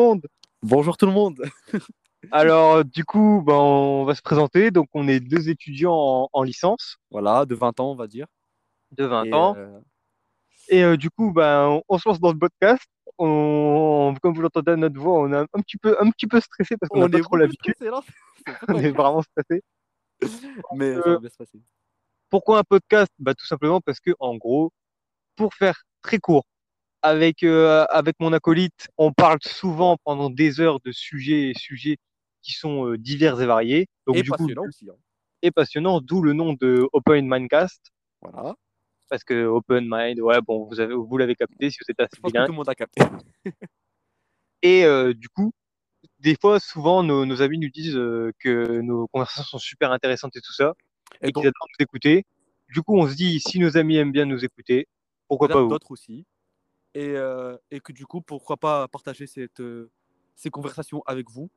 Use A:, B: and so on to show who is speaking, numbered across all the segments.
A: monde.
B: Bonjour tout le monde.
A: Alors, du coup, ben, on va se présenter. Donc, on est deux étudiants en, en licence
B: Voilà, de 20 ans, on va dire.
A: de 20
B: Et,
A: ans.
B: euh,
A: Et euh, du coup, ben, on, on se lance dans le podcast. On, comme vous l'entendez à notre voix, on est un, un petit peu, un petit peu stressé parce qu'on pas trop l'habitude. On
B: pas
A: est vraiment stressé.
B: Mais ça
A: Euh,
B: va bien se passer.
A: Pourquoi un podcast? Bah, Tout simplement parce que, en gros, pour faire très court, avec, euh, avec mon acolyte, on parle souvent pendant des heures de sujets et sujets qui sont euh, divers et variés. Donc,
B: Et
A: du coup,
B: passionnant aussi. hein.
A: et passionnant, d'où le nom de Open Mindcast.
B: Voilà.
A: Parce que Open Mind, ouais, bon, vous avez, vous l'avez capté si vous êtes assez
B: Je pense que tout le monde a capté.
A: Et euh, du coup, des fois, souvent, nos, nos amis nous disent euh, que nos conversations sont super intéressantes et tout ça, et,
B: Et
A: qu'ils
B: donc,
A: adorent nous écouter. Du coup, on se dit, si nos amis aiment bien nous écouter, pourquoi pas vous?
B: d'autres aussi. Et, euh, et que du coup, pourquoi pas partager cette, euh, ces conversations avec vous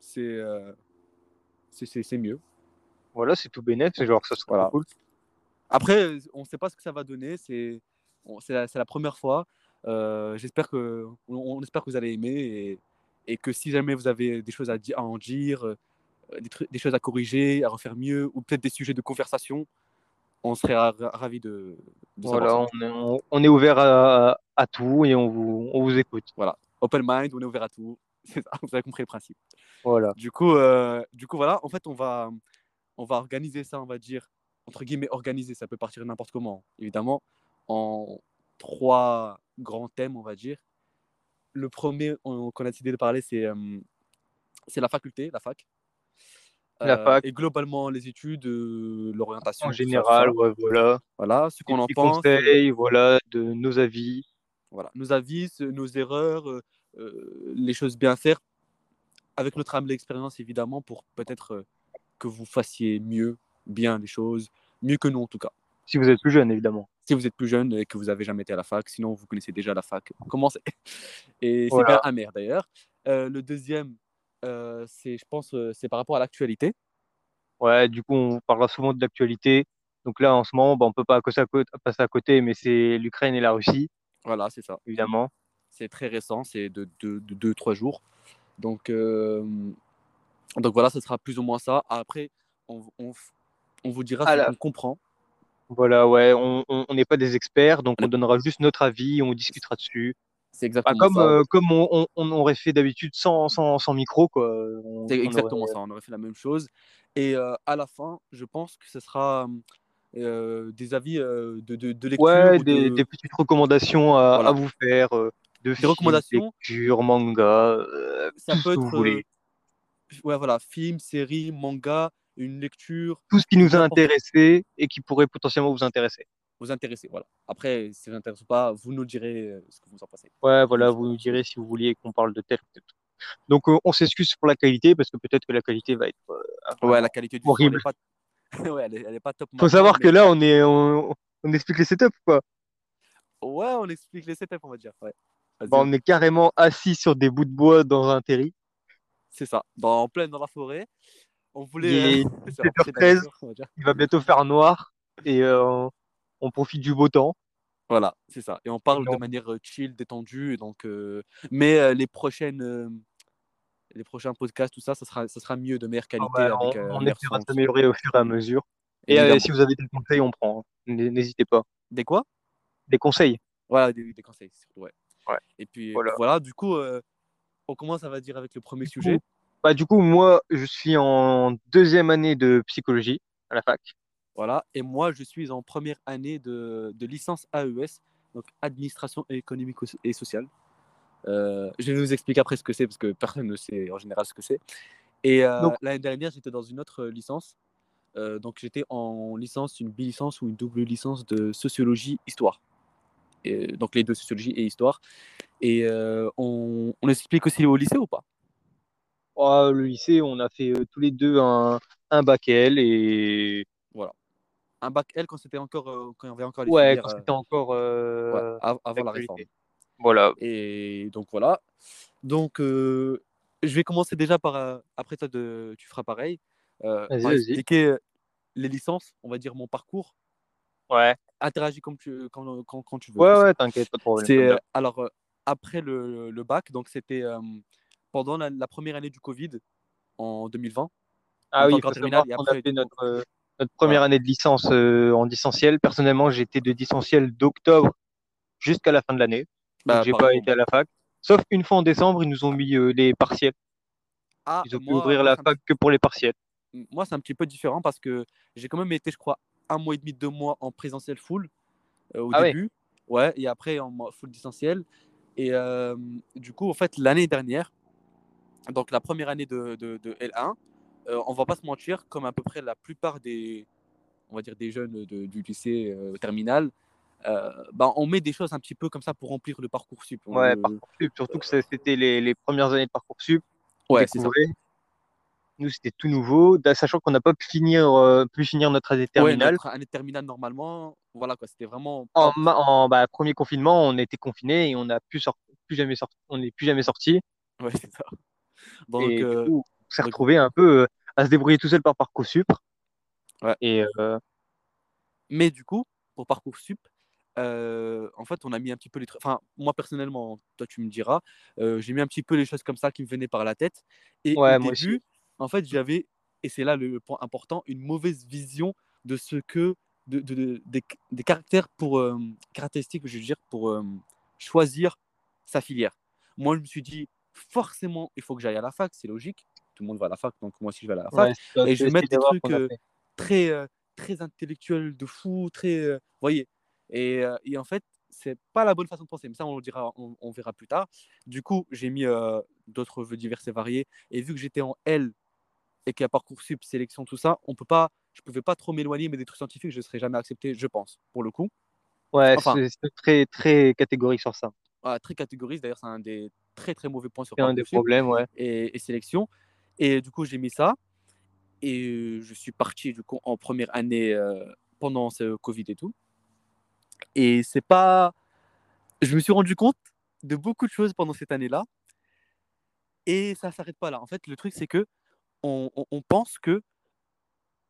B: C'est euh, c'est- mieux.
A: Voilà, c'est tout bénef, c'est genre, ça
B: Voilà.
A: cool.
B: Après, on ne sait pas ce que ça va donner. C'est la, la première fois. Euh, J'espère que on, on espère que vous allez aimer et, et que si jamais vous avez des choses à, à en dire, des, des choses à corriger, à refaire mieux, ou peut-être des sujets de conversation, on serait ra- ra- ravis de,
A: Voilà, on est, on, on est ouvert à, à tout et on vous, on vous écoute.
B: Open mind, on est ouvert à tout. C'est ça, vous avez compris le principe.
A: Voilà.
B: Du coup, euh, du coup, voilà, en fait, on va, on va organiser ça, on va dire, entre guillemets, organiser, ça peut partir n'importe comment, évidemment, en trois grands thèmes, on va dire. Le premier on- qu'on a décidé de parler, c'est euh, c'est la faculté, la fac.
A: La
B: Euh,
A: fac.
B: Et globalement, les études, euh, l'orientation.
A: En général, ouais, voilà.
B: Voilà, ce qu'on en pense.
A: conseils, voilà, de nos avis.
B: voilà, nos avis, nos erreurs, euh, les choses bien faire, avec notre humble expérience évidemment, pour peut-être que vous fassiez mieux, bien les choses, mieux que nous en tout cas.
A: Si vous êtes plus jeune, évidemment.
B: Si vous êtes plus jeune et que vous avez jamais été à la fac, sinon vous connaissez déjà la fac, commencez. Et c'est
A: Voilà.
B: bien amer d'ailleurs. Euh, le deuxième, euh, c'est, je pense, euh, c'est par rapport à l'actualité.
A: Ouais, du coup, on parlera souvent de l'actualité. Donc là, en ce moment, bah, on peut pas passer à côté, passer à côté, mais c'est l'Ukraine et la Russie,
B: Voilà, c'est ça.
A: évidemment.
B: C'est très récent, c'est de 2-3 jours. Donc, euh, donc voilà, ce sera plus ou moins ça. Après, on, on, on vous dira ce qu'on comprend.
A: Voilà, ouais, on n'est pas des experts, donc
B: On
A: donnera juste notre avis, on discutera dessus.
B: C'est
A: Bah, comme
B: ça.
A: euh, comme on, on, on aurait fait d'habitude sans, sans, sans micro, quoi. On,
B: C'est exactement
A: aurait-
B: ça. On aurait fait la même chose. Et euh, à la fin, je pense que ce sera euh, des avis euh, de, de, de lecture.
A: Ouais,
B: ou
A: des,
B: de-
A: des petites recommandations à,
B: Voilà.
A: à vous faire, euh, de films,
B: recommandations.
A: lecture, manga, euh,
B: Ça
A: tout ce
B: peut
A: que
B: être
A: vous voulez.
B: euh, ouais, voilà, film, série, manga, une lecture,
A: Tout ce qui nous a intéressé et qui pourrait potentiellement vous intéresser.
B: Vous intéresser. Voilà. Après, si ça vous intéresse pas, vous nous direz euh, ce que vous en pensez.
A: Ouais, voilà, vous nous direz si vous vouliez qu'on parle de tel ou tel. Donc, euh, on s'excuse pour la qualité parce que peut-être que la qualité va être. euh,
B: Ouais, la qualité du
A: Horrible.
B: son, elle est pas, ouais, elle est, elle est pas top.
A: Faut savoir que là, on est, on, on explique les setups, quoi.
B: Ouais, on explique les setups, on va dire. Ouais.
A: Bah, on est carrément assis sur des bouts de bois dans un terri.
B: C'est ça. Dans, en pleine dans la forêt. On voulait.
A: Il est
B: euh, se rapprocher de la
A: 7h13.
B: nature, on va dire.
A: Il va bientôt faire noir et euh, on profite du beau temps.
B: Voilà, c'est ça. Et on parle de manière euh, chill, détendue. Donc, euh, Mais euh, les prochaines. euh, Les prochains podcasts, tout ça, ça sera, ça sera mieux, de meilleure qualité.
A: Ah bah,
B: avec,
A: on essaiera de s'améliorer au fur et à mesure. Et si vous avez des conseils, on prend. hein. N'hésitez pas.
B: Des quoi?
A: Des conseils.
B: Voilà, des, des conseils, ouais.
A: Ouais.
B: Et puis
A: Voilà.
B: du coup, on commence, ça va dire, avec le premier sujet.
A: Bah, du coup, moi, je suis en deuxième année de psychologie à la fac.
B: Voilà. Et moi, je suis en première année de, de licence AES, donc Administration économique et sociale. Euh, je vais vous expliquer après ce que c'est, parce que personne ne sait en général ce que c'est. Et euh, l'année dernière, j'étais dans une autre licence. Euh, donc, j'étais en licence, une bi-licence ou une double licence de sociologie, histoire. Et, donc, les deux, sociologie et histoire. Et on, on explique aussi au lycée ou pas?
A: Oh, le lycée, on a fait euh, tous les deux un, un bac L et
B: Un bac L quand c'était encore, euh, quand il y avait encore les
A: ouais,
B: filières,
A: quand
B: euh,
A: c'était encore euh,
B: ouais, av- avant la réforme.
A: Voilà.
B: Et donc voilà. Donc euh, je vais commencer déjà par euh, après toi de tu feras pareil euh,
A: Vas-y,
B: par expliquer euh, les licences, on va dire mon parcours.
A: Ouais.
B: Interagis comme tu quand, quand, quand tu veux.
A: Ouais, ouais, t'inquiète, pas de problème.
B: Euh, alors euh, après le, le bac. Donc, c'était euh, pendant la, la première année du Covid en 2020.
A: Ah oui, il
B: encore
A: faut savoir
B: et après,
A: a fait
B: du coup,
A: notre, euh, notre première année de licence euh, en distanciel. Personnellement, j'étais de distanciel d'octobre jusqu'à la fin de l'année.
B: Bah,
A: j'ai pas été à la fac. Sauf une fois en décembre, ils nous ont mis euh, les partiels.
B: Ah,
A: Ils ont pu
B: moi,
A: ouvrir
B: moi
A: la fac que pour les partiels.
B: moi, c'est un petit peu différent parce que j'ai quand même été, je crois, un mois et demi, deux mois en présentiel full euh, au
A: Ah
B: début. Ouais, et après en full distanciel. Et euh, du coup, en fait, l'année dernière, donc la première année de, de, de L1, euh, on va pas se mentir, comme à peu près la plupart des, on va dire des jeunes de- du lycée euh, terminal, euh, bah, on met des choses un petit peu comme ça pour remplir le parcours sup.
A: Ouais, Parcoursup. Surtout que ça- c'était les, les premières années de Parcoursup. On
B: Ouais, c'est ça.
A: Nous, c'était tout nouveau, sachant qu'on n'a pas pu finir, euh, pu finir notre année
B: Ouais,
A: terminale.
B: notre année terminale normalement, voilà quoi, c'était vraiment
A: En, en bah, premier confinement, on était confinés et on n'a plus sorti, plus jamais sorti, on n'est plus jamais sorti.
B: Ouais, c'est ça. Donc,
A: Et du
B: euh,
A: coup, s'est retrouvé un peu euh, à se débrouiller tout seul par Parcoursup.
B: ouais.
A: Et euh,
B: Mais du coup, pour Parcoursup, euh, en fait, on a mis un petit peu les trucs. Enfin, moi personnellement, toi tu me diras, euh, j'ai mis un petit peu les choses comme ça qui me venaient par la tête. Et au
A: ouais, moi aussi.
B: début, en fait, j'avais, et c'est là le point important, une mauvaise vision de ce que, de, de- de- des, des caractères pour, euh, caractéristiques, je veux dire, pour choisir sa filière. Moi, je me suis dit, forcément, il faut que j'aille à la fac, c'est logique. Tout le monde va à la fac, donc moi aussi je vais à la fac.
A: Ouais,
B: Et je vais mettre des trucs euh, très, euh, très intellectuels de fou, très. euh, voyez. Et, et en fait, c'est pas la bonne façon de penser, mais ça, on le dira, on, on verra plus tard. Du coup, j'ai mis d'autres vœux divers et variés. Et vu que j'étais en L et qu'il y a Parcoursup, sélection, tout ça, on peut pas, je pouvais pas trop m'éloigner, mais des trucs scientifiques, je ne serais jamais accepté, je pense, pour le coup.
A: Ouais,
B: Enfin,
A: c'est très, très catégorique sur ça.
B: voilà, très catégoriste, d'ailleurs, c'est un des très très mauvais points sur
A: un des problèmes, ouais.
B: et, et sélection. Et du coup, j'ai mis ça. Et je suis parti du coup en première année pendant ce Covid et tout. Et c'est pas. Je me suis rendu compte de beaucoup de choses pendant cette année-là. Et ça s'arrête pas là. En fait, le truc, c'est que on, on- pense que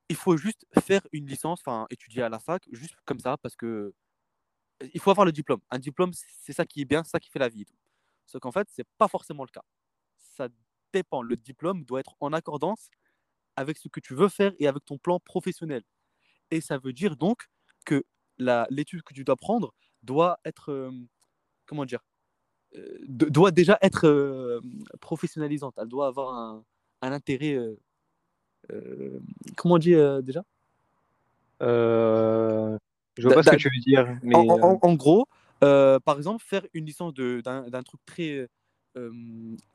B: il faut juste faire une licence, enfin étudier à la fac, juste comme ça, parce que il faut avoir le diplôme. Un diplôme, c'est ça qui est bien, ça qui fait la vie. et tout. Sauf qu'en fait, c'est pas forcément le cas. Ça dépend. Le diplôme doit être en accordance avec ce que tu veux faire et avec ton plan professionnel. Et ça veut dire donc que la- l'étude que tu dois prendre doit être, euh, comment dire, euh, doit déjà être euh, professionnalisante. Elle doit avoir un, un intérêt, comment on dit euh, déjà?
A: Je vois pas ce que tu veux dire, mais
B: en, en- en- en gros, par exemple, faire une licence de- d'un truc très,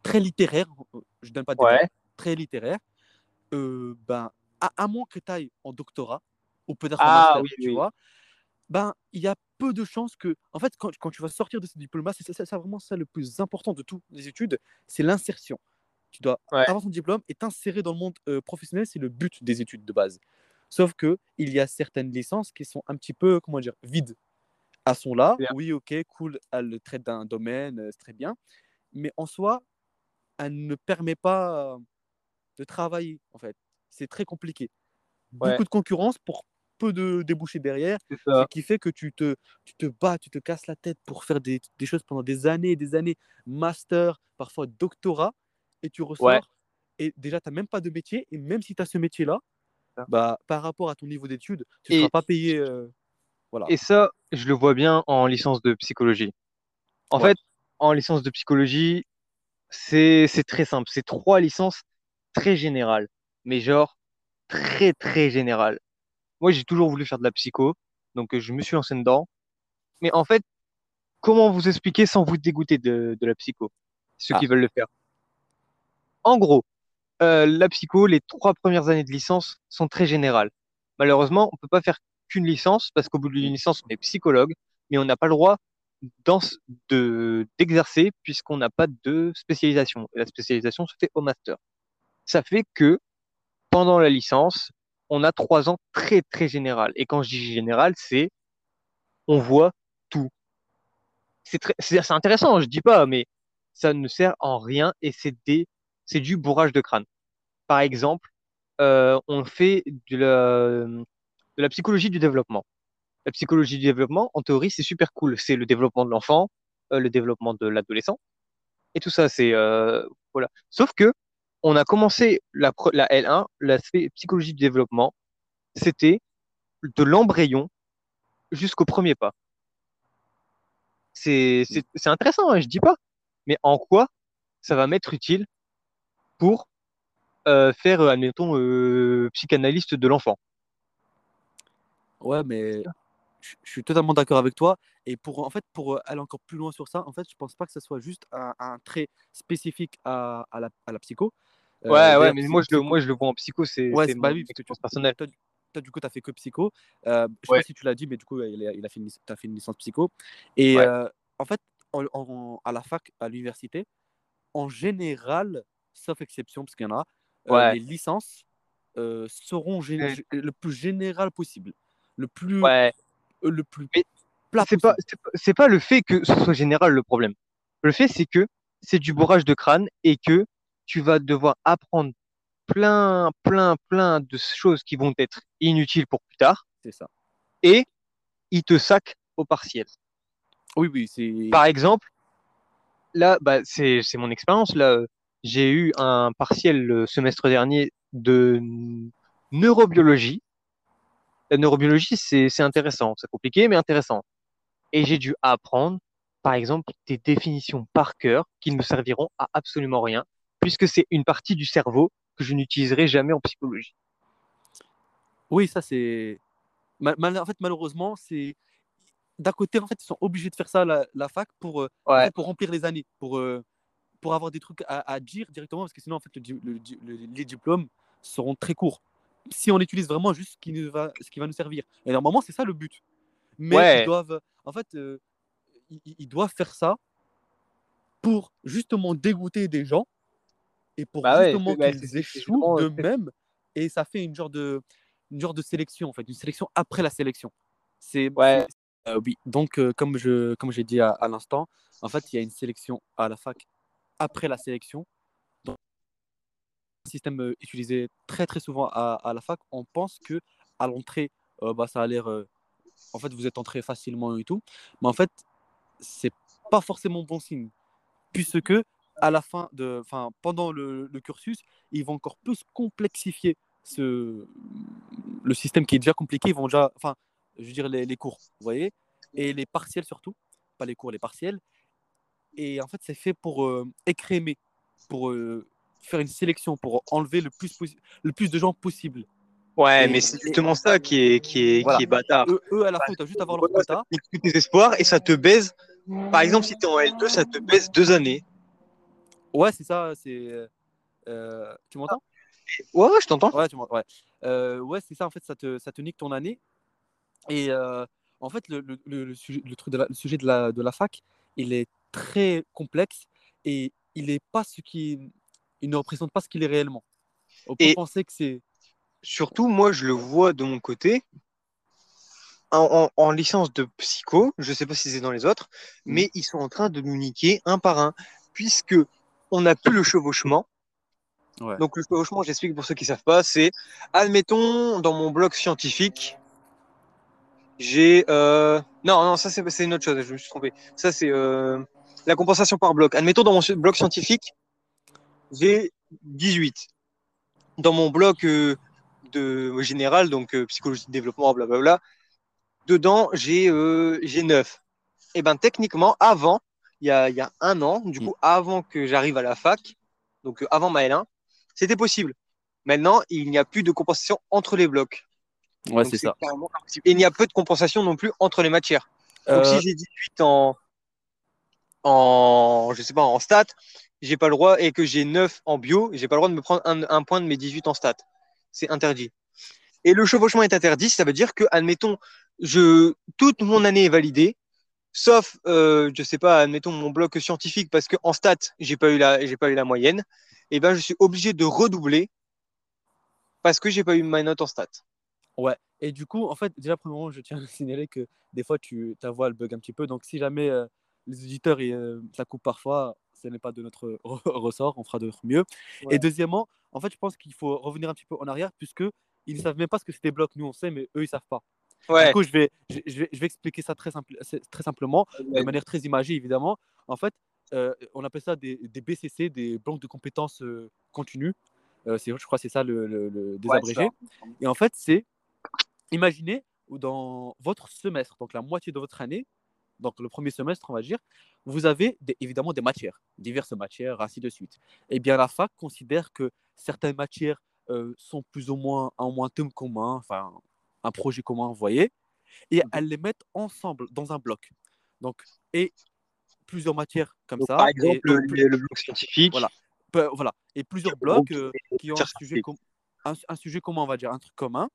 B: très littéraire, je donne pas d'exemple,
A: ouais.
B: très littéraire, euh, ben, à, à moins que tu ailles en doctorat ou peut-être en
A: Ah
B: master,
A: oui,
B: tu
A: oui.
B: vois, ben, il y a peu de chances que. En fait, quand, quand tu vas sortir de ce diplôme-là, c'est vraiment ça le plus important de toutes les études, c'est l'insertion. Tu dois
A: Ouais,
B: avoir ton diplôme et t'insérer dans le monde euh, professionnel, c'est le but des études de base. Sauf que il y a certaines licences qui sont un petit peu, comment dire, vides. Elles sont là, oui, ok, cool, elles traitent d'un domaine, euh, c'est très bien, mais en soi, elle ne permet pas euh, de travailler, en fait. C'est très compliqué.
A: Ouais,
B: Beaucoup de concurrence pour peu de débouchés derrière, ce qui fait que tu te, tu te bats, tu te casses la tête pour faire des, des choses pendant des années et des années, master, parfois doctorat, et tu
A: Ouais.
B: ressors, et déjà, tu n'as même pas de métier, et même si tu as ce métier-là, bah, par rapport à ton niveau d'études, tu ne seras pas payé. euh, voilà.
A: et ça, je le vois bien en licence de psychologie. En
B: Ouais.
A: fait, en licence de psychologie, c'est très simple. C'est trois licences très générales, mais genre très très générales. Moi, j'ai toujours voulu faire de la psycho, donc euh, je me suis lancé dedans. Mais en fait, comment vous expliquer sans vous dégoûter de, de la psycho, ceux
B: Ah,
A: qui veulent le faire? En gros, euh, la psycho, les trois premières années de licence sont très générales. Malheureusement, on peut pas faire qu'une licence parce qu'au bout d'une licence, on est psychologue, mais on n'a pas le droit dans, de, d'exercer puisqu'on n'a pas de spécialisation. Et la spécialisation se fait au master. Ça fait que pendant la licence, on a trois ans très très général. Et quand je dis général, c'est on voit tout. C'est intéressant, je dis pas, mais ça ne sert en rien et c'est c'est du bourrage de crâne. Par exemple, euh, on fait de la psychologie du développement. La psychologie du développement, en théorie, c'est super cool. C'est le développement de l'enfant, euh, le développement de l'adolescent. Et tout ça, c'est euh, voilà. Sauf que on a commencé la, pre- la L1, l'aspect psychologie du développement, c'était de l'embryon jusqu'au premier pas. C'est intéressant, hein, je dis pas. Mais en quoi ça va m'être utile pour euh, faire, admettons, euh, psychanalyste de l'enfant?
B: Ouais, mais je suis totalement d'accord avec toi. Et pour, en fait, pour euh, aller encore plus loin sur ça, en fait, je pense pas que ce soit juste un, un trait spécifique à, à la, à la psycho. Euh,
A: Ouais, ouais, mais moi je le, moi je le vois en psycho, c'est
B: ouais,
A: c'est-
B: bah oui, parce que tu,
A: personnelle.
B: toi, toi, du coup, tu as fait que psycho. Euh, je sais
A: Ouais,
B: pas si tu l'as dit, mais du coup, il a, il a fait une, t'as fait une licence psycho. Et
A: ouais,
B: euh, en fait, en- en- à la fac, à l'université, en général, sauf exception, parce qu'il y en a, les licences seront le plus général possible, le plus, le plus
A: Mais
B: plat
A: c'est pas, c'est pas le fait que ce soit général le problème. Le fait, c'est que c'est du bourrage de crâne et que tu vas devoir apprendre plein, plein, plein de choses qui vont être inutiles pour plus tard
B: C'est ça.
A: et ils te sac au partiel.
B: Oui, oui, c'est.
A: Par exemple, là, bah, c'est, mon expérience. Là, euh, j'ai eu un partiel le semestre dernier de neurobiologie. La neurobiologie, c'est, intéressant. C'est compliqué, mais intéressant. Et j'ai dû apprendre, par exemple, des définitions par cœur qui ne me serviront à absolument rien, puisque c'est une partie du cerveau que je n'utiliserai jamais en psychologie.
B: Oui, ça, c'est. En fait, malheureusement, c'est. D'un côté, en fait, ils sont obligés de faire ça, la, la fac, pour, euh, en
A: Ouais,
B: fait, pour remplir les années, pour, euh, pour avoir des trucs à, à dire directement, parce que sinon, en fait, le di- le di- le- les diplômes seront très courts. Si on utilise vraiment juste ce qui, nous va, ce qui va nous servir. Et normalement, c'est ça le but. Mais ils doivent. En fait, euh, ils, ils doivent faire ça pour justement dégoûter des gens et pour
A: bah
B: justement
A: bah,
B: qu'ils échouent d'eux-mêmes. Et ça fait une genre de, une genre de sélection, en fait, une sélection après la sélection. C'est,
A: ouais,
B: euh, oui. Donc, euh, comme je, comme j'ai dit à, à l'instant, en fait, il y a une sélection à la fac après la sélection. Système euh, utilisé très très souvent à, à la fac. On pense que à l'entrée, euh, bah, ça a l'air, euh, en fait, vous êtes entré facilement et tout. Mais en fait, c'est pas forcément bon signe, puisque à la fin de, enfin, pendant le, cursus, ils vont encore plus complexifier ce, le système qui est déjà compliqué. Ils vont déjà, enfin, je veux dire les, les cours, vous voyez, et les partiels surtout, pas les cours, les partiels. Et en fait, c'est fait pour euh, écrémer, pour faire une sélection, pour enlever le plus, le plus de gens possible.
A: ouais,
B: Et,
A: mais c'est
B: et
A: justement ça qui est, qui est, qui
B: voilà,
A: est bâtard.
B: eux, eux, à la fin, ils doivent juste avoir leur
A: Voilà,
B: quota.
A: tous tes espoirs et ça te baise. Par exemple, si tu es en L2, ça te baise deux années.
B: Ouais, c'est ça, c'est. euh, tu m'entends?
A: Ouais, ouais, je t'entends.
B: Ouais, tu ouais. Euh, ouais, c'est ça, en fait, ça te, ça te nique ton année. Et euh, en fait, le, le, le, sujet, le, truc de la, le sujet de la, de la fac, il est très complexe et il est pas ce qui. Il ne représente pas ce qu'il est réellement. On peut
A: Et
B: penser que c'est.
A: surtout, moi, je le vois de mon côté. En, en- en licence de psycho, je sais pas si c'est dans les autres, mais ils sont en train de nous niquer un par un, puisque on n'a plus le chevauchement.
B: Ouais.
A: Donc le chevauchement, j'explique pour ceux qui savent pas, c'est, admettons, dans mon bloc scientifique, j'ai... euh, Non, non, ça c'est une autre chose, je me suis trompé. Ça c'est euh, la compensation par bloc. Admettons, dans mon bloc scientifique, j'ai 18. Dans mon bloc euh, de général, donc euh, psychologie de développement, blablabla, dedans, j'ai euh, j'ai 9. Et ben techniquement, avant, il y a, il y a un an, du
B: Mm.
A: coup, avant que j'arrive à la fac, donc euh, avant ma L1, c'était possible. Maintenant, il n'y a plus de compensation entre les blocs.
B: Ouais, c'est ça.
A: Et il n'y a peu de compensation non plus entre les matières. Donc
B: Euh,
A: si j'ai 18 en, en, je sais pas, en stats, j'ai pas le droit, et que j'ai 9 en bio, j'ai pas le droit de me prendre un, point de mes 18 en stats. C'est interdit. Et le chevauchement est interdit, ça veut dire que, admettons, je, toute mon année est validée, sauf, euh, je sais pas, admettons mon bloc scientifique, parce qu'en stats, j'ai pas eu la, j'ai pas eu la moyenne, et ben je suis obligé de redoubler parce que j'ai pas eu ma note en stats.
B: Ouais. Et du coup, en fait, déjà, premièrement, je tiens à signaler que des fois, tu, ta voix, elle bug un petit peu. Donc, si jamais euh, les auditeurs, ils, euh, ça coupe parfois, ce n'est pas de notre ressort. On fera de notre mieux.
A: Ouais.
B: Et deuxièmement, en fait, je pense qu'il faut revenir un petit peu en arrière, puisque ils ne savent même pas ce que c'est des blocs. Nous, on sait, mais eux, ils savent pas.
A: Ouais.
B: Du coup, je vais, je, je vais, je vais expliquer ça très, simple, très simplement, de manière très imagée, évidemment. En fait, euh, on appelle ça des, des, BCC, des banques de compétences euh, continues. Euh, je crois que c'est ça le, le, le désabrégé. Ouais, Et en fait, c'est, imaginez, dans votre semestre, donc la moitié de votre année, donc le premier semestre, on va dire, vous avez des, évidemment des matières, diverses matières, ainsi de suite. Eh bien, la fac considère que certaines matières euh, sont plus ou moins un moins thème commun, enfin un projet commun, vous voyez, et mmh elles les mettent ensemble dans un bloc. Donc, et plusieurs matières comme
A: donc,
B: ça.
A: Par exemple,
B: et,
A: le, le, bloc scientifique.
B: Voilà. voilà. Et plusieurs blocs euh, qui ont un sujet, un, un sujet commun, on va dire, un truc commun.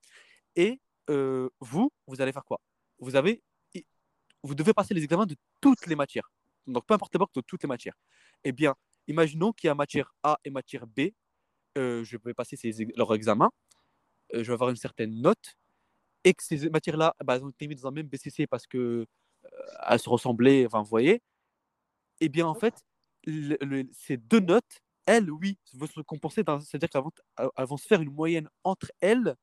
B: Et euh, vous, vous allez faire quoi? Vous avez vous devez passer les examens de toutes les matières. Donc, peu importe les blocs, de toutes les matières. Eh bien, imaginons qu'il y a matière A et matière B. Euh, je vais passer ces, leur examen. Euh, je vais avoir une certaine note. Et que ces matières-là, bah, elles ont été mises dans un même BCC parce qu'elles euh, se ressemblaient. Enfin, vous voyez. Eh bien, en fait, ces deux notes, elles, oui, vont se compenser. C'est-à-dire qu'elles vont, elles vont se faire une moyenne entre elles.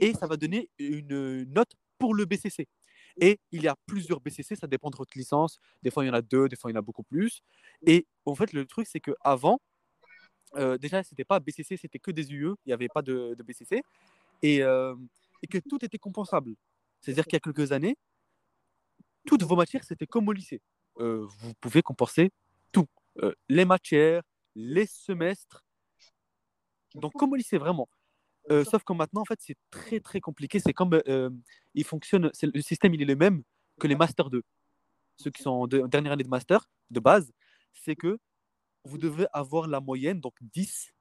B: Et ça va donner une note pour le BCC. Et il y a plusieurs BCC, ça dépend de votre licence. Des fois, il y en a deux, des fois, il y en a beaucoup plus. Et en fait, le truc, c'est qu'avant, euh, déjà, ce n'était pas BCC, c'était que des UE, il n'y avait pas de, BCC. Et, euh, et, que tout était compensable. C'est-à-dire qu'il y a quelques années, toutes vos matières, c'était comme au lycée. Euh, vous pouvez compenser tout. Euh, les matières, les semestres. Donc, comme au lycée, vraiment. Euh, sauf que maintenant, en fait, c'est très très compliqué. C'est comme euh, il fonctionne, le système il est le même que les Master 2. Ceux qui sont en de, dernière année de Master, de base, c'est que vous devez avoir la moyenne, donc 10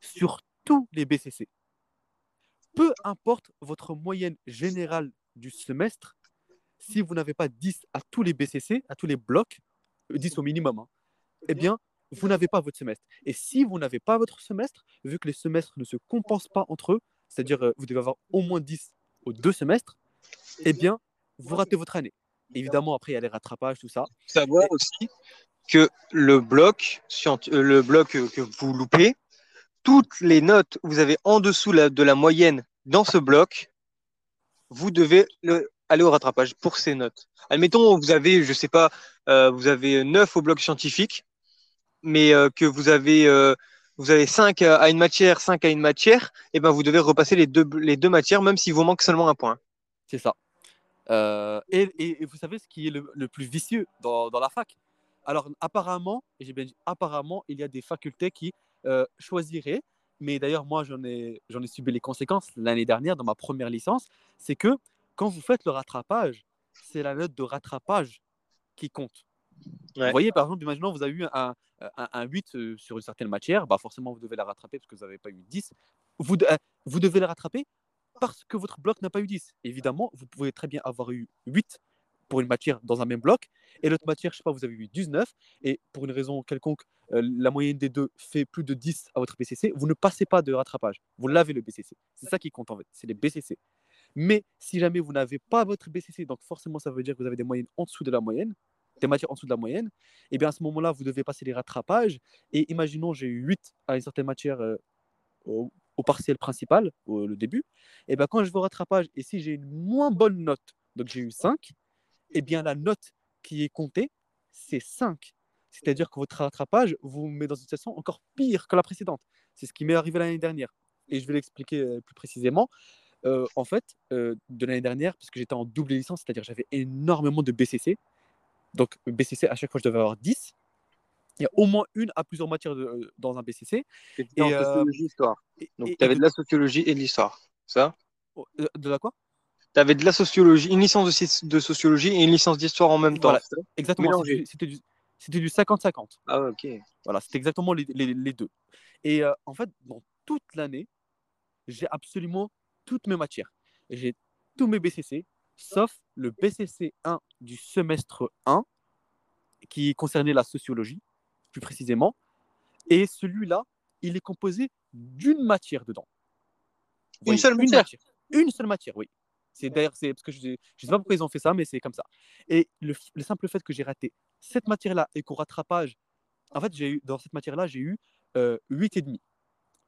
B: sur tous les BCC. Peu importe votre moyenne générale du semestre, si vous n'avez pas 10 à tous les BCC, à tous les blocs, 10 au minimum, hein, eh bien, vous n'avez pas votre semestre. Et si vous n'avez pas votre semestre, vu que les semestres ne se compensent pas entre eux, c'est-à-dire euh, vous devez avoir au moins 10 aux deux semestres, eh bien, vous ratez votre année. Évidemment, après, il y a les rattrapages, tout ça.
A: Savoir aussi que le bloc, le bloc que vous loupez, toutes les notes que vous avez en dessous de la moyenne dans ce bloc, vous devez le, aller au rattrapage pour ces notes. Admettons, vous avez, je sais pas, euh, vous avez 9 au bloc scientifique, mais euh, que vous avez, euh, vous avez 5 à une matière, 5 à une matière, et ben vous devez repasser les deux, les deux matières, même s'il vous manque seulement un point.
B: C'est ça. Euh, et, et, vous savez ce qui est le, le plus vicieux dans, dans, la fac? Alors, apparemment, j'ai bien dit apparemment, il y a des facultés qui euh, choisiraient, mais d'ailleurs, moi, j'en ai, j'en ai subi les conséquences l'année dernière dans ma première licence, c'est que quand vous faites le rattrapage, c'est la note de rattrapage qui compte. Ouais. Vous voyez, par exemple, imaginons vous avez eu un, un, un 8 sur une certaine matière, bah forcément, vous devez la rattraper parce que vous n'avez pas eu 10. Vous, de, vous devez la rattraper parce que votre bloc n'a pas eu 10. Évidemment, vous pouvez très bien avoir eu 8 pour une matière dans un même bloc, et l'autre matière, je sais pas, vous avez eu 19, et pour une raison quelconque, euh, la moyenne des deux fait plus de 10 à votre BCC, vous ne passez pas de rattrapage. Vous l'avez le BCC. C'est ça qui compte en fait, c'est les BCC. Mais si jamais vous n'avez pas votre BCC, donc forcément ça veut dire que vous avez des moyennes en dessous de la moyenne, des matières en dessous de la moyenne, et bien à ce moment-là, vous devez passer les rattrapages. Et imaginons, j'ai eu 8 à une certaine matière euh, au, partiel principal, au le début. Et bien quand je vais au rattrapage, et si j'ai une moins bonne note, donc j'ai eu 5, et bien la note qui est comptée, c'est 5. C'est-à-dire que votre rattrapage vous met dans une situation encore pire que la précédente. C'est ce qui m'est arrivé l'année dernière. Et je vais l'expliquer euh, plus précisément. Euh, en fait, de l'année dernière, puisque j'étais en double licence, c'est-à-dire j'avais énormément de BCC, donc, BCC, à chaque fois, je devais avoir 10. Il y a au moins une à plusieurs matières de, dans un BCC.
A: Et, et en euh, sociologie, histoire. Donc, tu avais de la sociologie et de l'histoire, ça?
B: De, de la quoi?
A: Tu avais de la sociologie, une licence de, de sociologie et une licence d'histoire en même
B: voilà,
A: temps.
B: Exactement, c'était du, du 50-50.
A: Ah, ok.
B: Voilà, c'était exactement les, les, les, deux. Et euh, en fait, dans toute l'année, j'ai absolument toutes mes matières. J'ai tous mes BCC, sauf le BCC 1 du semestre 1, qui concernait la sociologie, plus précisément. Et celui-là, il est composé d'une matière dedans.
A: Une seule
B: une
A: matière.
B: matière Une seule matière, oui. C'est d'ailleurs, c'est parce que je ne sais pas pourquoi ils ont fait ça, mais c'est comme ça. Et le, le simple fait que j'ai raté cette matière-là et qu'au rattrapage, en fait, j'ai eu dans cette matière-là, j'ai eu euh, 8,5.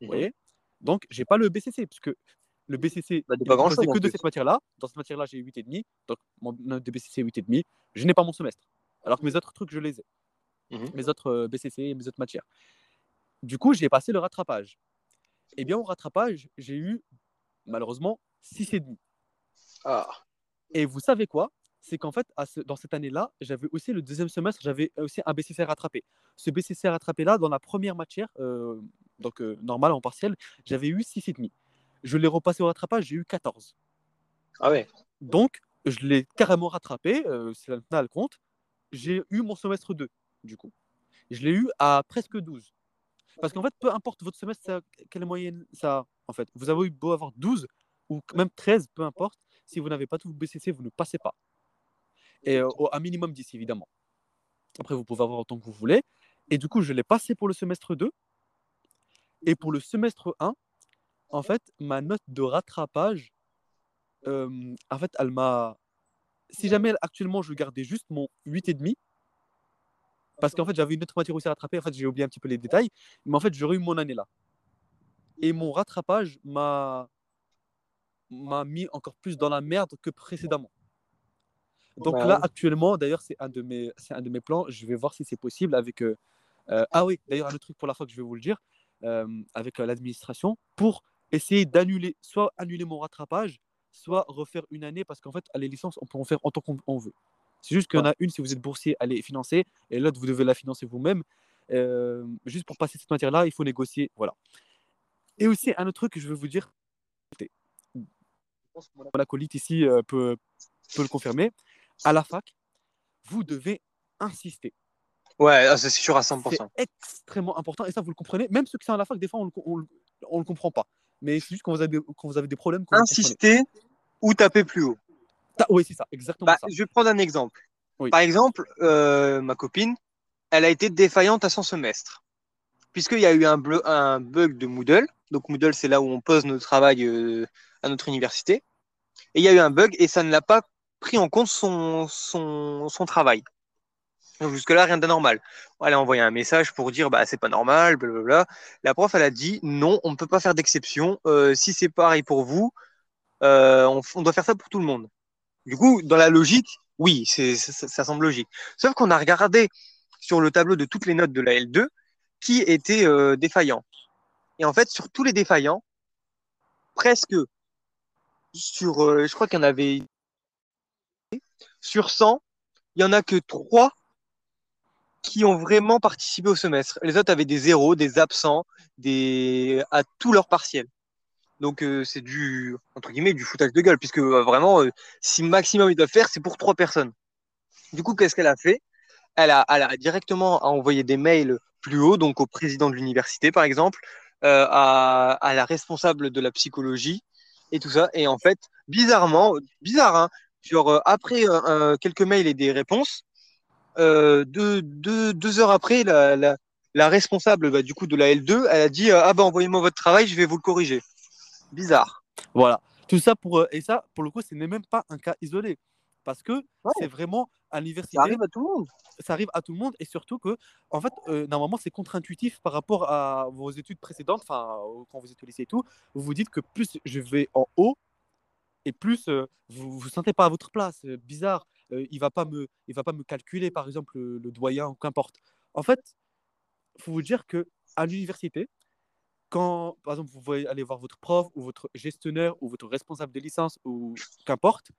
B: Vous voyez? Donc, j'ai pas le BCC, parce que Le BCC,
A: Bah,
B: il
A: pas
B: que de cette matière-là. Dans cette matière-là, j'ai 8,5. Donc, mon note de BCC est 8,5. Je n'ai pas mon semestre. Alors que mes autres trucs, je les ai.
A: Mhm.
B: Mes autres euh, BCC et mes autres matières. Du coup, j'ai passé le rattrapage. Eh bien, au rattrapage, j'ai eu, malheureusement, 6,5.
A: Ah.
B: Et vous savez quoi? C'est qu'en fait, à ce- dans cette année-là, j'avais aussi le deuxième semestre, j'avais aussi un BCC rattrapé. Ce BCC rattrapé-là, dans la première matière, euh, donc euh, normale en partiel, j'avais eu 6,5. Je l'ai repassé au rattrapage, j'ai eu 14.
A: Ah ouais.
B: Donc, je l'ai carrément rattrapé, euh, c'est maintenant le compte. J'ai eu mon semestre 2, du coup. Je l'ai eu à presque 12. Parce qu'en fait, peu importe votre semestre, ça, quelle moyenne ça a, en fait. Vous avez eu beau avoir 12 ou même 13, peu importe. Si vous n'avez pas tout BCC, vous ne passez pas. Et euh, au- un minimum 10, évidemment. Après, vous pouvez avoir autant que vous voulez. Et du coup, je l'ai passé pour le semestre 2. Et pour le semestre 1, en fait, ma note de rattrapage, euh, en fait, elle m'a. Si jamais actuellement je gardais juste mon 8,5, parce qu'en fait j'avais une autre matière aussi à rattraper, en fait j'ai oublié un petit peu les détails, mais en fait j'aurais eu mon année là. Et mon rattrapage m'a m'a mis encore plus dans la merde que précédemment. Donc là actuellement, d'ailleurs c'est un de mes c'est un de mes plans, je vais voir si c'est possible avec euh, euh, ah oui, d'ailleurs un autre truc pour la fois que je vais vous le dire euh, avec euh, l'administration pour essayer d'annuler soit annuler mon rattrapage, soit refaire une année parce qu'en fait à les licences on peut en faire autant qu'on on veut. C'est juste qu'il y en a une si vous êtes boursier, elle est financée et l'autre vous devez la financer vous-même. Euh, juste pour passer cette matière-là, il faut négocier, voilà. Et aussi un autre truc que je veux vous dire, je pense que mon acolyte ici euh, peut, peut le confirmer. À la fac, vous devez insister.
A: Ouais, ah, c'est sûr à
B: C'est
A: 100%.
B: extrêmement important et ça vous le comprenez. Même ceux qui sont à la fac, des fois on le, on le, on le comprend pas. Mais c'est juste quand vous avez des, quand vous avez des problèmes.
A: Insister ou taper plus haut.
B: Ta- Oui, c'est ça, exactement
A: Bah,
B: ça.
A: je vais prendre un exemple.
B: Oui.
A: Par exemple, euh, ma copine, elle a été défaillante à son semestre. Puisqu'il y a eu un, bleu- un bug de Moodle. Donc, Moodle, c'est là où on pose notre travail euh, à notre université. Et il y a eu un bug et ça ne l'a pas pris en compte son, son, son travail. Jusque-là, rien d'anormal. Elle a envoyé un message pour dire bah, c'est pas normal, blablabla. La prof, elle a dit non, on ne peut pas faire d'exception. Euh, si c'est pareil pour vous, euh, on, on doit faire ça pour tout le monde. Du coup, dans la logique, oui, c'est, ça, ça semble logique. Sauf qu'on a regardé sur le tableau de toutes les notes de la L2 qui étaient euh, défaillants. Et en fait, sur tous les défaillants, presque sur, euh, je crois qu'il y en avait sur 100, il y en a que 3 qui ont vraiment participé au semestre. Les autres avaient des zéros, des absents, des à tous leurs partiels. Donc euh, c'est du entre guillemets du foutage de gueule puisque euh, vraiment euh, si maximum ils doivent faire c'est pour trois personnes. Du coup qu'est-ce qu'elle a fait? Elle a, directement envoyé des mails plus haut donc au président de l'université par exemple, à, la responsable de la psychologie et tout ça et en fait bizarrement bizarre hein, après quelques mails et des réponses euh, deux, deux, deux heures après la, la, la responsable bah, du coup de la L2 elle a dit euh, ah bah envoyez-moi votre travail je vais vous le corriger. Bizarre.
B: Voilà. Tout ça pour euh, et ça pour le coup, ce n'est même pas un cas isolé parce que
A: Ouais.
B: c'est vraiment à l'université.
A: Ça arrive à tout le monde.
B: ça arrive à tout le monde et surtout que, en fait, euh, normalement, c'est contre-intuitif par rapport à vos études précédentes, enfin, quand vous êtes au lycée et tout, vous vous dites que plus je vais en haut et plus euh, vous vous sentez pas à votre place. Euh, bizarre, Euh, il va pas me, il va pas me calculer, par exemple, le, le doyen ou qu'importe. En fait, faut vous dire que à l'université, quand, par exemple, vous aller voir votre prof ou votre gestionnaire ou votre responsable de licence ou qu'importe,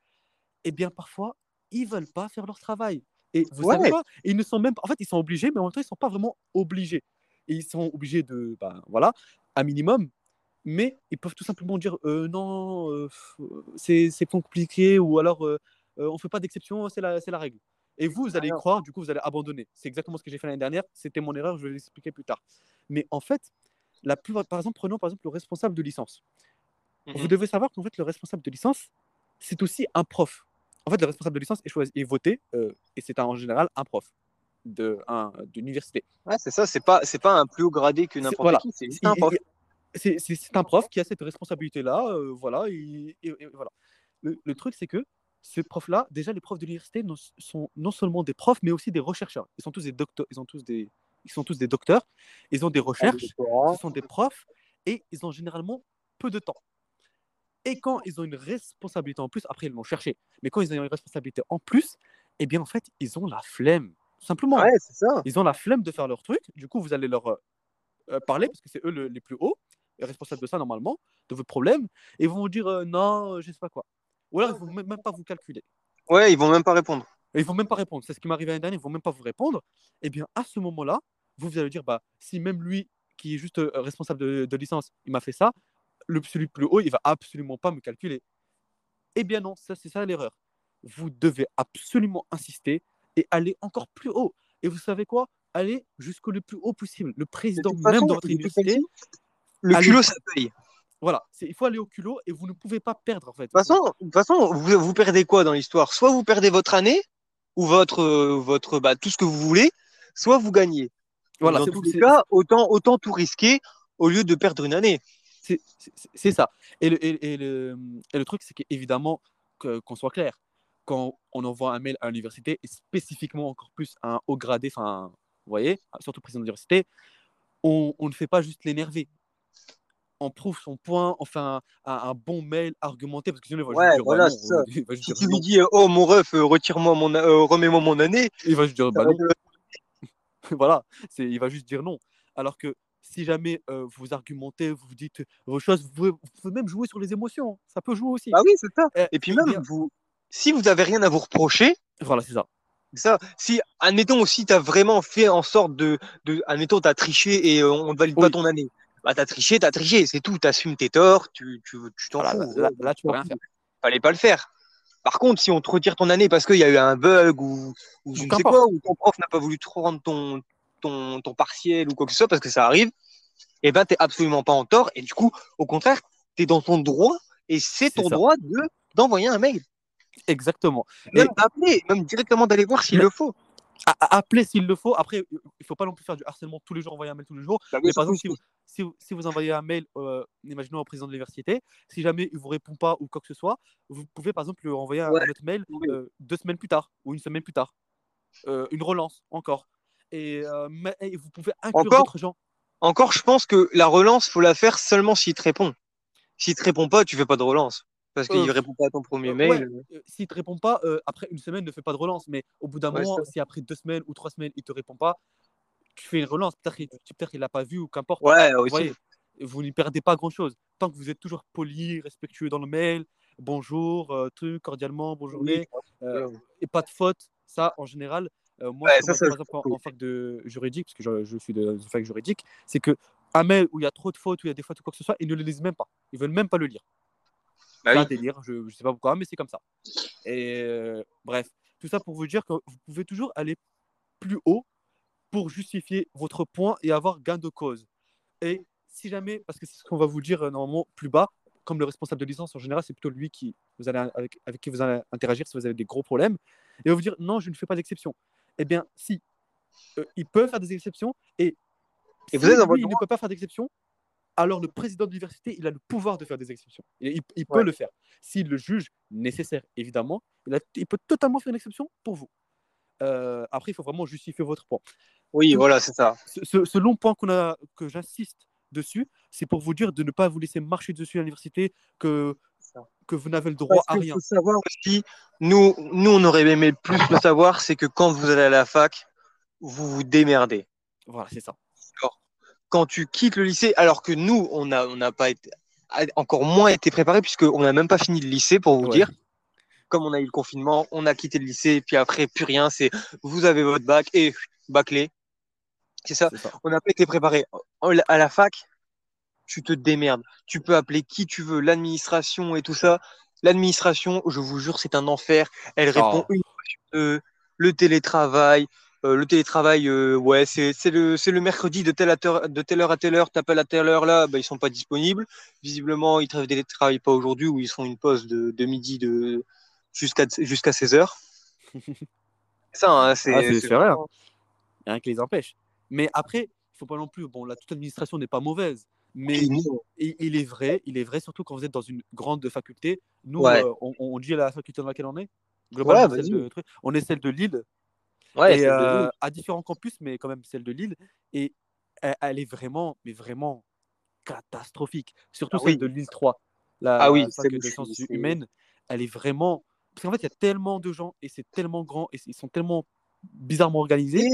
B: eh bien, parfois, ils veulent pas faire leur travail. Et vous
A: Ouais.
B: savez quoi? Ils ne sont même pas. En fait, ils sont obligés, mais en même temps, ils sont pas vraiment obligés. Et ils sont obligés de, ben, voilà, un minimum. Mais ils peuvent tout simplement dire euh, non, euh, c'est c'est compliqué, ou alors euh, on fait pas d'exception, c'est la, règle. Et vous, vous allez y croire, du coup, vous allez abandonner. C'est exactement ce que j'ai fait l'année dernière. C'était mon erreur, je vais l'expliquer plus tard. Mais en fait, la plus, par exemple, prenons par exemple le responsable de licence. Vous
A: Mhm.
B: devez savoir qu'en fait, le responsable de licence, c'est aussi un prof. En fait, le responsable de licence est, choisi, est voté, euh, et c'est en général un prof de, un- d'université.
A: Ouais, c'est ça, c'est pas, c'est pas un plus haut gradé que n'importe
B: voilà.
A: qui, c'est un prof.
B: C'est c'est- c'est un prof qui a cette responsabilité-là. euh, voilà, et, et- et voilà. Le, le truc, c'est que ces profs-là, déjà, les profs de l'université sont non seulement des profs, mais aussi des rechercheurs. Ils sont tous des docteurs. Ils, ont tous des, ils sont tous des docteurs. Ils ont des recherches. Ce sont des profs et ils ont généralement peu de temps. Et quand ils ont une responsabilité en plus, après ils l'ont cherché, mais quand ils ont une responsabilité en plus, eh bien en fait, ils ont la flemme. Simplement.
A: Ouais, c'est ça.
B: Ils ont la flemme de faire leur truc. Du coup, vous allez leur euh, euh, parler parce que c'est eux le- les plus hauts, les responsables de ça normalement, de vos problèmes. Et ils vont vous dire euh, non, je sais pas quoi. Ou alors ils vont même pas vous calculer.
A: Ouais, ils vont même pas répondre.
B: Et ils vont même pas répondre. C'est ce qui m'est arrivé l'année dernière. Ils vont même pas vous répondre. Eh bien, à ce moment-là, vous, vous allez dire bah si même lui qui est juste euh, responsable de, de licence, il m'a fait ça, le celui plus haut, il va absolument pas me calculer. Eh bien non, ça c'est ça l'erreur. Vous devez absolument insister et aller encore plus haut. Et vous savez quoi? Allez jusqu'au le plus haut possible. Le
A: De
B: président même
A: façon,
B: de votre université,
A: le culot, ça paye.
B: Voilà, il faut aller au culot et vous ne pouvez pas perdre en fait.
A: De toute façon, de toute façon vous, vous perdez quoi dans l'histoire? Soit vous perdez votre année, ou votre, euh, votre bah, tout ce que vous voulez, soit vous gagnez.
B: voilà,
A: dans
B: c'est-
A: tous les cas, autant, autant tout risquer au lieu de perdre une année.
B: C'est ça. Et le, et, et le, et le truc, c'est qu'évidemment, qu'on soit clair, quand on envoie un mail à l'université, et spécifiquement encore plus à un haut gradé, enfin, vous voyez, surtout président de l'université, on, on ne fait pas juste l'énerver. On prouve son point, on fait un, un- bon mail argumenté, parce que sinon il va
A: Ouais,
B: juste dire
A: voilà,
B: bah non,
A: ça.
B: il va juste
A: Si
B: dire
A: tu lui dis, oh mon ref, euh, retire-moi mon, euh, remets-moi mon année,
B: Il va juste dire bah non. voilà, c'est, il va juste dire non. Alors que si jamais euh, vous argumentez, vous dites vos choses, vous pouvez, vous pouvez même jouer sur les émotions. Ça peut jouer aussi.
A: bah oui, c'est ça.
B: Eh,
A: Et puis
B: eh
A: même, vous, si vous avez rien à vous reprocher,
B: voilà, c'est ça.
A: ça, si, admettons aussi, tu as vraiment fait en sorte de, de admettons, tu as triché et euh, on ne valide pas
B: Oui.
A: ton année. Bah, tu as triché, tu as triché, c'est tout, tu assumes tes torts, tu tu tu t'en fous.
B: là, tu peux
A: t'en
B: rien faire.
A: Fallait pas le faire. Par contre, si on te retire ton année parce qu'il y a eu un bug ou, ou je ne sais quoi, ou ton prof n'a pas voulu te rendre ton, ton, ton partiel ou quoi que ce soit parce que ça arrive, eh ben, t'es absolument pas en tort. Et du coup, au contraire, tu es dans ton droit et c'est ton
B: ça.
A: droit de, d'envoyer un mail.
B: Exactement. Et
A: Même d'appeler, même directement d'aller voir s'il le faut.
B: a- a- appelez s'il le faut. Après, il ne faut pas non plus faire du harcèlement tous les jours, envoyer un mail tous les jours.
A: Bah
B: Mais par exemple, si vous, si, vous, si vous envoyez un mail, euh, imaginons au président de l'université, si jamais il vous répond pas ou quoi que ce soit, vous pouvez par exemple lui envoyer un,
A: Ouais,
B: un autre mail euh, deux semaines plus tard ou une semaine plus tard. Euh, une relance encore. Et, mais- et vous pouvez inclure
A: Encore
B: d'autres gens.
A: Encore, je pense que la relance, faut la faire seulement s'il te répond. S'il te répond pas, tu fais pas de relance. Parce qu'il
B: Euh,
A: répond pas à ton premier mail.
B: ouais, s'il te répond pas, après une semaine, ne fais pas de relance. Mais au bout d'un
A: Ouais,
B: moment, si après deux semaines ou trois semaines, il te répond pas, tu fais une relance. Peut-être qu'il peut qu'il l'a pas vu ou qu'importe.
A: Ouais,
B: Vous
A: aussi.
B: voyez, vous n'y perdez pas grand-chose. Tant que vous êtes toujours poli, respectueux dans le mail, bonjour, euh, truc, cordialement, bonne journée, euh, et pas de faute, ça, en général, euh, moi,
A: Ouais, ça, ça,
B: par exemple, en, en fac de juridique, parce que je, je suis de, de fac juridique, c'est que un mail où il y a trop de fautes, où il y a des fautes ou quoi que ce soit, ils ne le lisent même pas. Ils veulent même pas le lire.
A: Bah
B: c'est
A: oui.
B: un délire, je ne sais pas pourquoi, mais c'est comme ça. Et bref, tout ça pour vous dire que vous pouvez toujours aller plus haut pour justifier votre point et avoir gain de cause. Et si jamais, parce que c'est ce qu'on va vous dire euh, normalement plus bas, comme le responsable de licence en général, c'est plutôt lui qui vous allez, avec, avec qui vous allez interagir si vous avez des gros problèmes, et vous dire non, je ne fais pas d'exception. Eh bien, si, euh, il peut faire des exceptions, et,
A: Et
B: si
A: vous êtes
B: lui,
A: votre
B: il ne peut pas faire d'exception, alors le président de l'université, il a le pouvoir de faire des exceptions. Il, il- il peut
A: Ouais.
B: le faire. S'il le juge nécessaire, évidemment, il, a- il peut totalement faire une exception pour vous. Euh, après, il faut vraiment justifier votre point.
A: Oui, voilà, c'est ça.
B: Ce, ce- ce long point qu'on a, que j'insiste dessus, c'est pour vous dire de ne pas vous laisser marcher dessus à l'université, que, que vous n'avez le droit
A: Parce
B: à rien.
A: faut savoir aussi, nous, nous, on aurait aimé plus le savoir, c'est que quand vous allez à la fac, vous vous démerdez.
B: Voilà, c'est ça.
A: Quand tu quittes le lycée, alors que nous, on n'a on pas été, encore moins été préparés, puisqu'on n'a même pas fini le lycée, pour vous
B: Ouais.
A: dire. Comme on a eu le confinement, on a quitté le lycée, puis après, plus rien, c'est vous avez votre bac et bâclé. C'est ça. on n'a pas été préparé. À la fac, tu te démerdes. Tu peux appeler qui tu veux, l'administration et tout ça. L'administration, je vous jure, c'est un enfer. Elle répond
B: Oh.
A: une fois sur deux. Le télétravail, euh, le télétravail, euh, ouais, c'est le, c'est le mercredi de telle, à telle- de telle heure à telle heure. T'appelles à telle heure là, bah, ils sont pas disponibles. Visiblement, ils ne télétravaillent pas aujourd'hui ou ils font une pause de, de midi de jusqu'à jusqu'à 16 heures. Ça, hein, c'est
B: Ah, vrai, hein.
A: vraiment-
B: Il y a rien qui les empêche. Mais après, il faut pas non plus. Bon, la toute administration n'est pas mauvaise, mais il, il est vrai, il est vrai surtout quand vous êtes dans une grande faculté. Nous,
A: Ouais.
B: euh, on, on dit à la faculté dans laquelle on est. Globalement,
A: Ouais,
B: celle
A: vas-y.
B: de, on est celle de Lille.
A: ouais,
B: et
A: c'est de
B: euh, à différents campus, mais quand même celle de Lille. Et elle, elle est vraiment, mais vraiment catastrophique. Surtout
A: Ah
B: celle
A: oui.
B: de Lille 3. La,
A: Ah oui,
B: la
A: c'est
B: fac
A: le-
B: de sciences humaines, elle est vraiment. Parce qu'en fait, il y a tellement de gens et c'est tellement grand et ils sont tellement bizarrement organisés.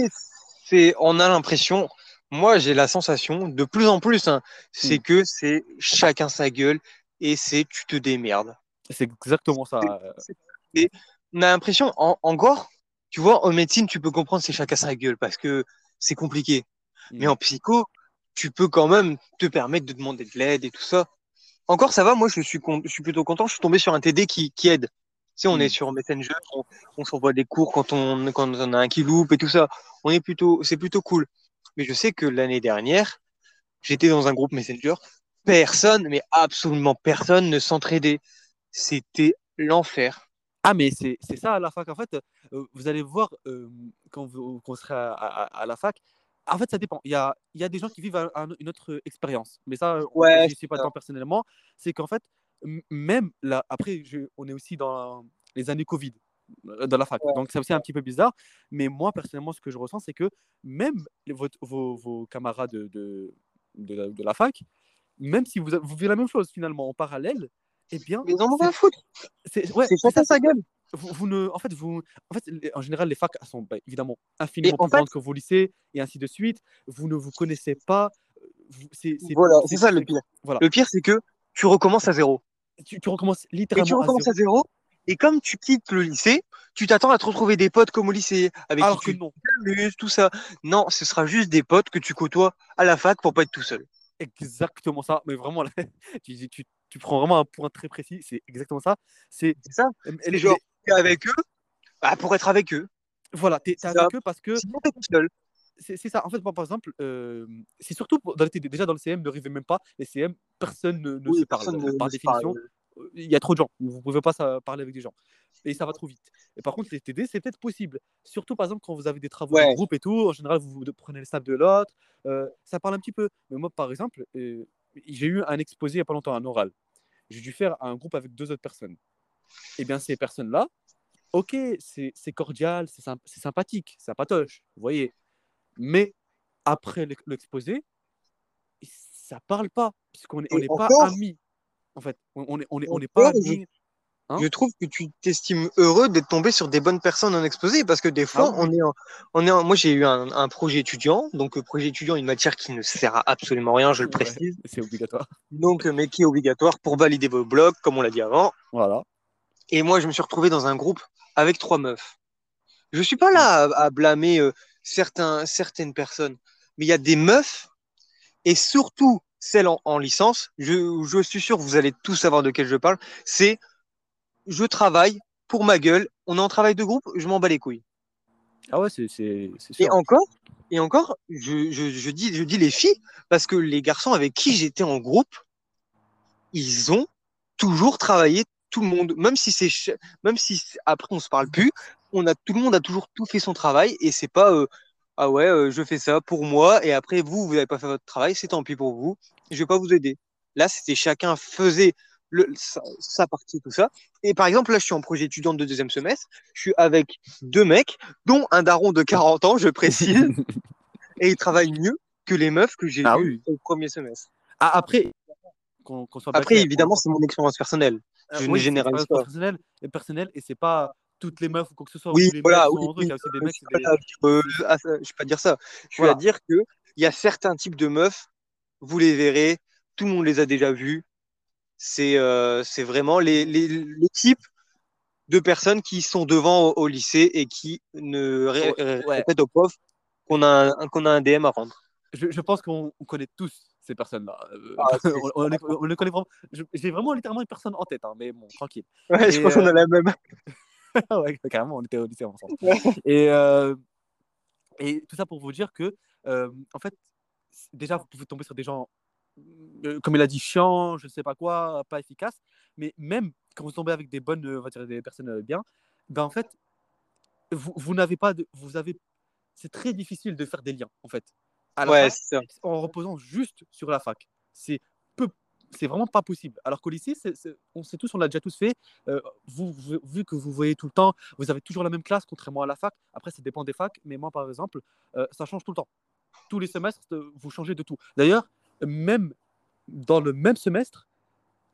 A: C'est, on a l'impression, moi j'ai la sensation, de plus en plus, hein, c'est
B: Mm.
A: que c'est chacun sa gueule et c'est tu te démerdes.
B: C'est exactement ça. euh,
A: Et on a l'impression, en, en gore, tu vois, en médecine, tu peux comprendre c'est chacun sa gueule parce que c'est compliqué. Mais
B: Mm.
A: en psycho, tu peux quand même te permettre de demander de l'aide et tout ça. Encore, ça va, moi je suis, con- je suis plutôt content, je suis tombé sur un TD qui, qui aide. Sais, on
B: Mm.
A: est sur Messenger, on, on s'envoie des cours quand on, quand on a un qui loupe et tout ça. On est plutôt, c'est plutôt cool. Mais je sais que l'année dernière, j'étais dans un groupe Messenger, personne, mais absolument personne ne s'entraidait. C'était l'enfer.
B: Ah, mais c'est ça à la fac. En fait, euh, vous allez voir euh, quand vous, quand serez à, à- à la fac. En fait, ça dépend. Il y a, il y a des gens qui vivent un- un- une autre expérience. Mais ça,
A: Ouais,
B: j'y suis pas dedans personnellement. C'est qu'en fait, même là, après, je- on est aussi dans les années Covid euh, dans la fac. Donc, c'est aussi un petit peu bizarre. Mais moi, personnellement, ce que je ressens, c'est que même vos, vos camarades de, de, de la, de la fac, même si vous, vous vivez la même chose finalement en parallèle, eh bien,
A: Mais ils en ont rien à foutre.
B: c'est ouais, ça,
A: sa gueule.
B: vous, vous ne, en fait, vous, en fait, en général, les facs sont bah, évidemment infiniment
A: en
B: plus
A: fait-
B: grandes que vos lycées et ainsi de suite. Vous ne vous connaissez pas. euh, vous- c'est,
A: Voilà,
B: c'est
A: ça le pire.
B: Voilà.
A: Le pire, c'est que tu recommences à zéro.
B: Tu, tu recommences
A: Et
B: littéralement
A: tu recommences
B: à
A: à
B: zéro.
A: Et comme tu quittes le lycée, tu t'attends à te retrouver des potes comme au lycée, avec
B: Alors
A: qui
B: que
A: tu t'amuses, tout ça. Non, ce sera juste des potes que tu côtoies à la fac pour pas être tout seul.
B: exactement ça. Mais vraiment, là, tu, tu, tu prends vraiment un point très précis. C'est exactement ça. C'est
A: ça.
B: les-
A: genre, t'es avec eux, bah, pour être avec eux.
B: voilà, t'es, t'es
A: c'est
B: avec eux parce que
A: Sinon, t'es tout seul.
B: C'est, ça. En fait, moi, par exemple, euh, c'est surtout dans les. Déjà dans le CM, ne rêvez même pas. Les CM, personne ne, ne
A: Oui,
B: se parle.
A: ne-
B: Par
A: ne
B: définition, il y a trop de gens. Vous ne pouvez pas ça- parler avec des gens. Et ça va trop vite. Et par contre, les TD, c'est peut-être possible. Surtout, par exemple, quand vous avez des travaux
A: Ouais.
B: de groupe et tout, en général, vous, vous prenez le snap de l'autre. euh, ça parle un petit peu. Mais moi, par exemple, euh, j'ai eu un exposé il n'y a pas longtemps, un oral. J'ai dû faire un groupe avec deux autres personnes. Et bien, ces personnes-là, ok, c'est cordial, c'est symp- sympathique, c'est sympatoche, vous voyez. Mais après l'ex- l'exposé, ça parle pas, puisqu'on n'est pas amis. En fait, on on est, on est, on est pas amis. Hein
A: Je trouve que tu t'estimes heureux d'être tombé sur des bonnes personnes en exposé parce que des fois,
B: Ah
A: on est en, on est en- moi j'ai eu un, un projet étudiant, donc euh, projet étudiant, une matière qui ne sert à absolument rien, je le
B: Ouais.
A: précise,
B: C'est obligatoire.
A: donc euh, mais qui est obligatoire pour valider vos blogs, comme on l'a dit avant.
B: Voilà.
A: Et moi, je me suis retrouvé dans un groupe avec trois meufs. Je suis pas là à, à blâmer euh, certains, certaines personnes, mais il y a des meufs, et surtout celles en, en licence, je, je suis sûr que vous allez tous savoir de quel je parle, c'est je travaille pour ma gueule, on est en travail de groupe, je m'en bats les couilles.
B: Ah ouais, c'est
A: Et encore, et encore, je, je, je dis, je dis les filles, parce que les garçons avec qui j'étais en groupe, ils ont toujours travaillé tout le monde, même si c'est, même si après on se parle plus, on a tout le monde a toujours tout fait son travail et c'est pas euh, ah ouais, euh, je fais ça pour moi et après vous vous n'avez pas fait votre travail, c'est tant pis pour vous, je vais pas vous aider. Là, c'était chacun faisait le, sa, sa partie tout ça. Et par exemple, là, je suis en projet étudiant de deuxième semestre, je suis avec deux mecs, dont un daron de 40 ans, je précise, et ils travaillent mieux que les meufs que j'ai
B: Ah
A: vues
B: oui.
A: au premier semestre.
B: Ah, après, qu'on qu'on soit bien
A: Après, évidemment,
B: on-
A: c'est mon expérience personnelle.
B: Euh,
A: Je
B: oui,
A: ne généralise
B: expérience
A: pas.
B: personnelle et personnelle et c'est pas toutes les meufs ou quoi que ce soit. ou
A: Oui, voilà, oui, oui,
B: aussi des
A: je
B: mecs,
A: pas
B: des-
A: euh, ça- je suis pas à dire ça. Je
B: Voilà.
A: à dire que il y a certains types de meufs, vous les verrez, tout le monde les a déjà vus. C'est euh, c'est vraiment les, les, les types de personnes qui sont devant au, au lycée et qui ne ré-
B: Ouais,
A: ré-
B: ouais.
A: répètent aux profs qu'on a, un, qu'on a un DM à rendre.
B: Je, je pense qu'on on connaît tous ces personnes-là. Euh,
A: Ah,
B: on, on connaît vraiment. J'ai vraiment littéralement une personne en tête, hein, mais bon, tranquille.
A: Ouais, je pense qu'on a la même.
B: ouais, carrément, on était au lycée ensemble. Et, euh, et tout ça pour vous dire que, euh, en fait, déjà, vous pouvez tomber sur des gens, euh, comme il a dit, chiants, je ne sais pas quoi, pas efficaces. Mais même quand vous tombez avec des bonnes, on va dire des personnes bien, ben en fait, vous, vous n'avez pas de. Vous avez. C'est très difficile de faire des liens, en fait. À la
A: Ouais,
B: fac,
A: c'est ça.
B: en reposant juste sur la fac. C'est c'est vraiment pas possible. Alors qu'au lycée, on sait tous, on l'a déjà tous fait. Euh, vous, vous- vu que vous voyez tout le temps, vous avez toujours la même classe, contrairement à la fac. Après, ça dépend des facs, mais moi, par exemple, euh, ça change tout le temps. Tous les semestres, euh, vous changez de tout. D'ailleurs, même dans le même semestre,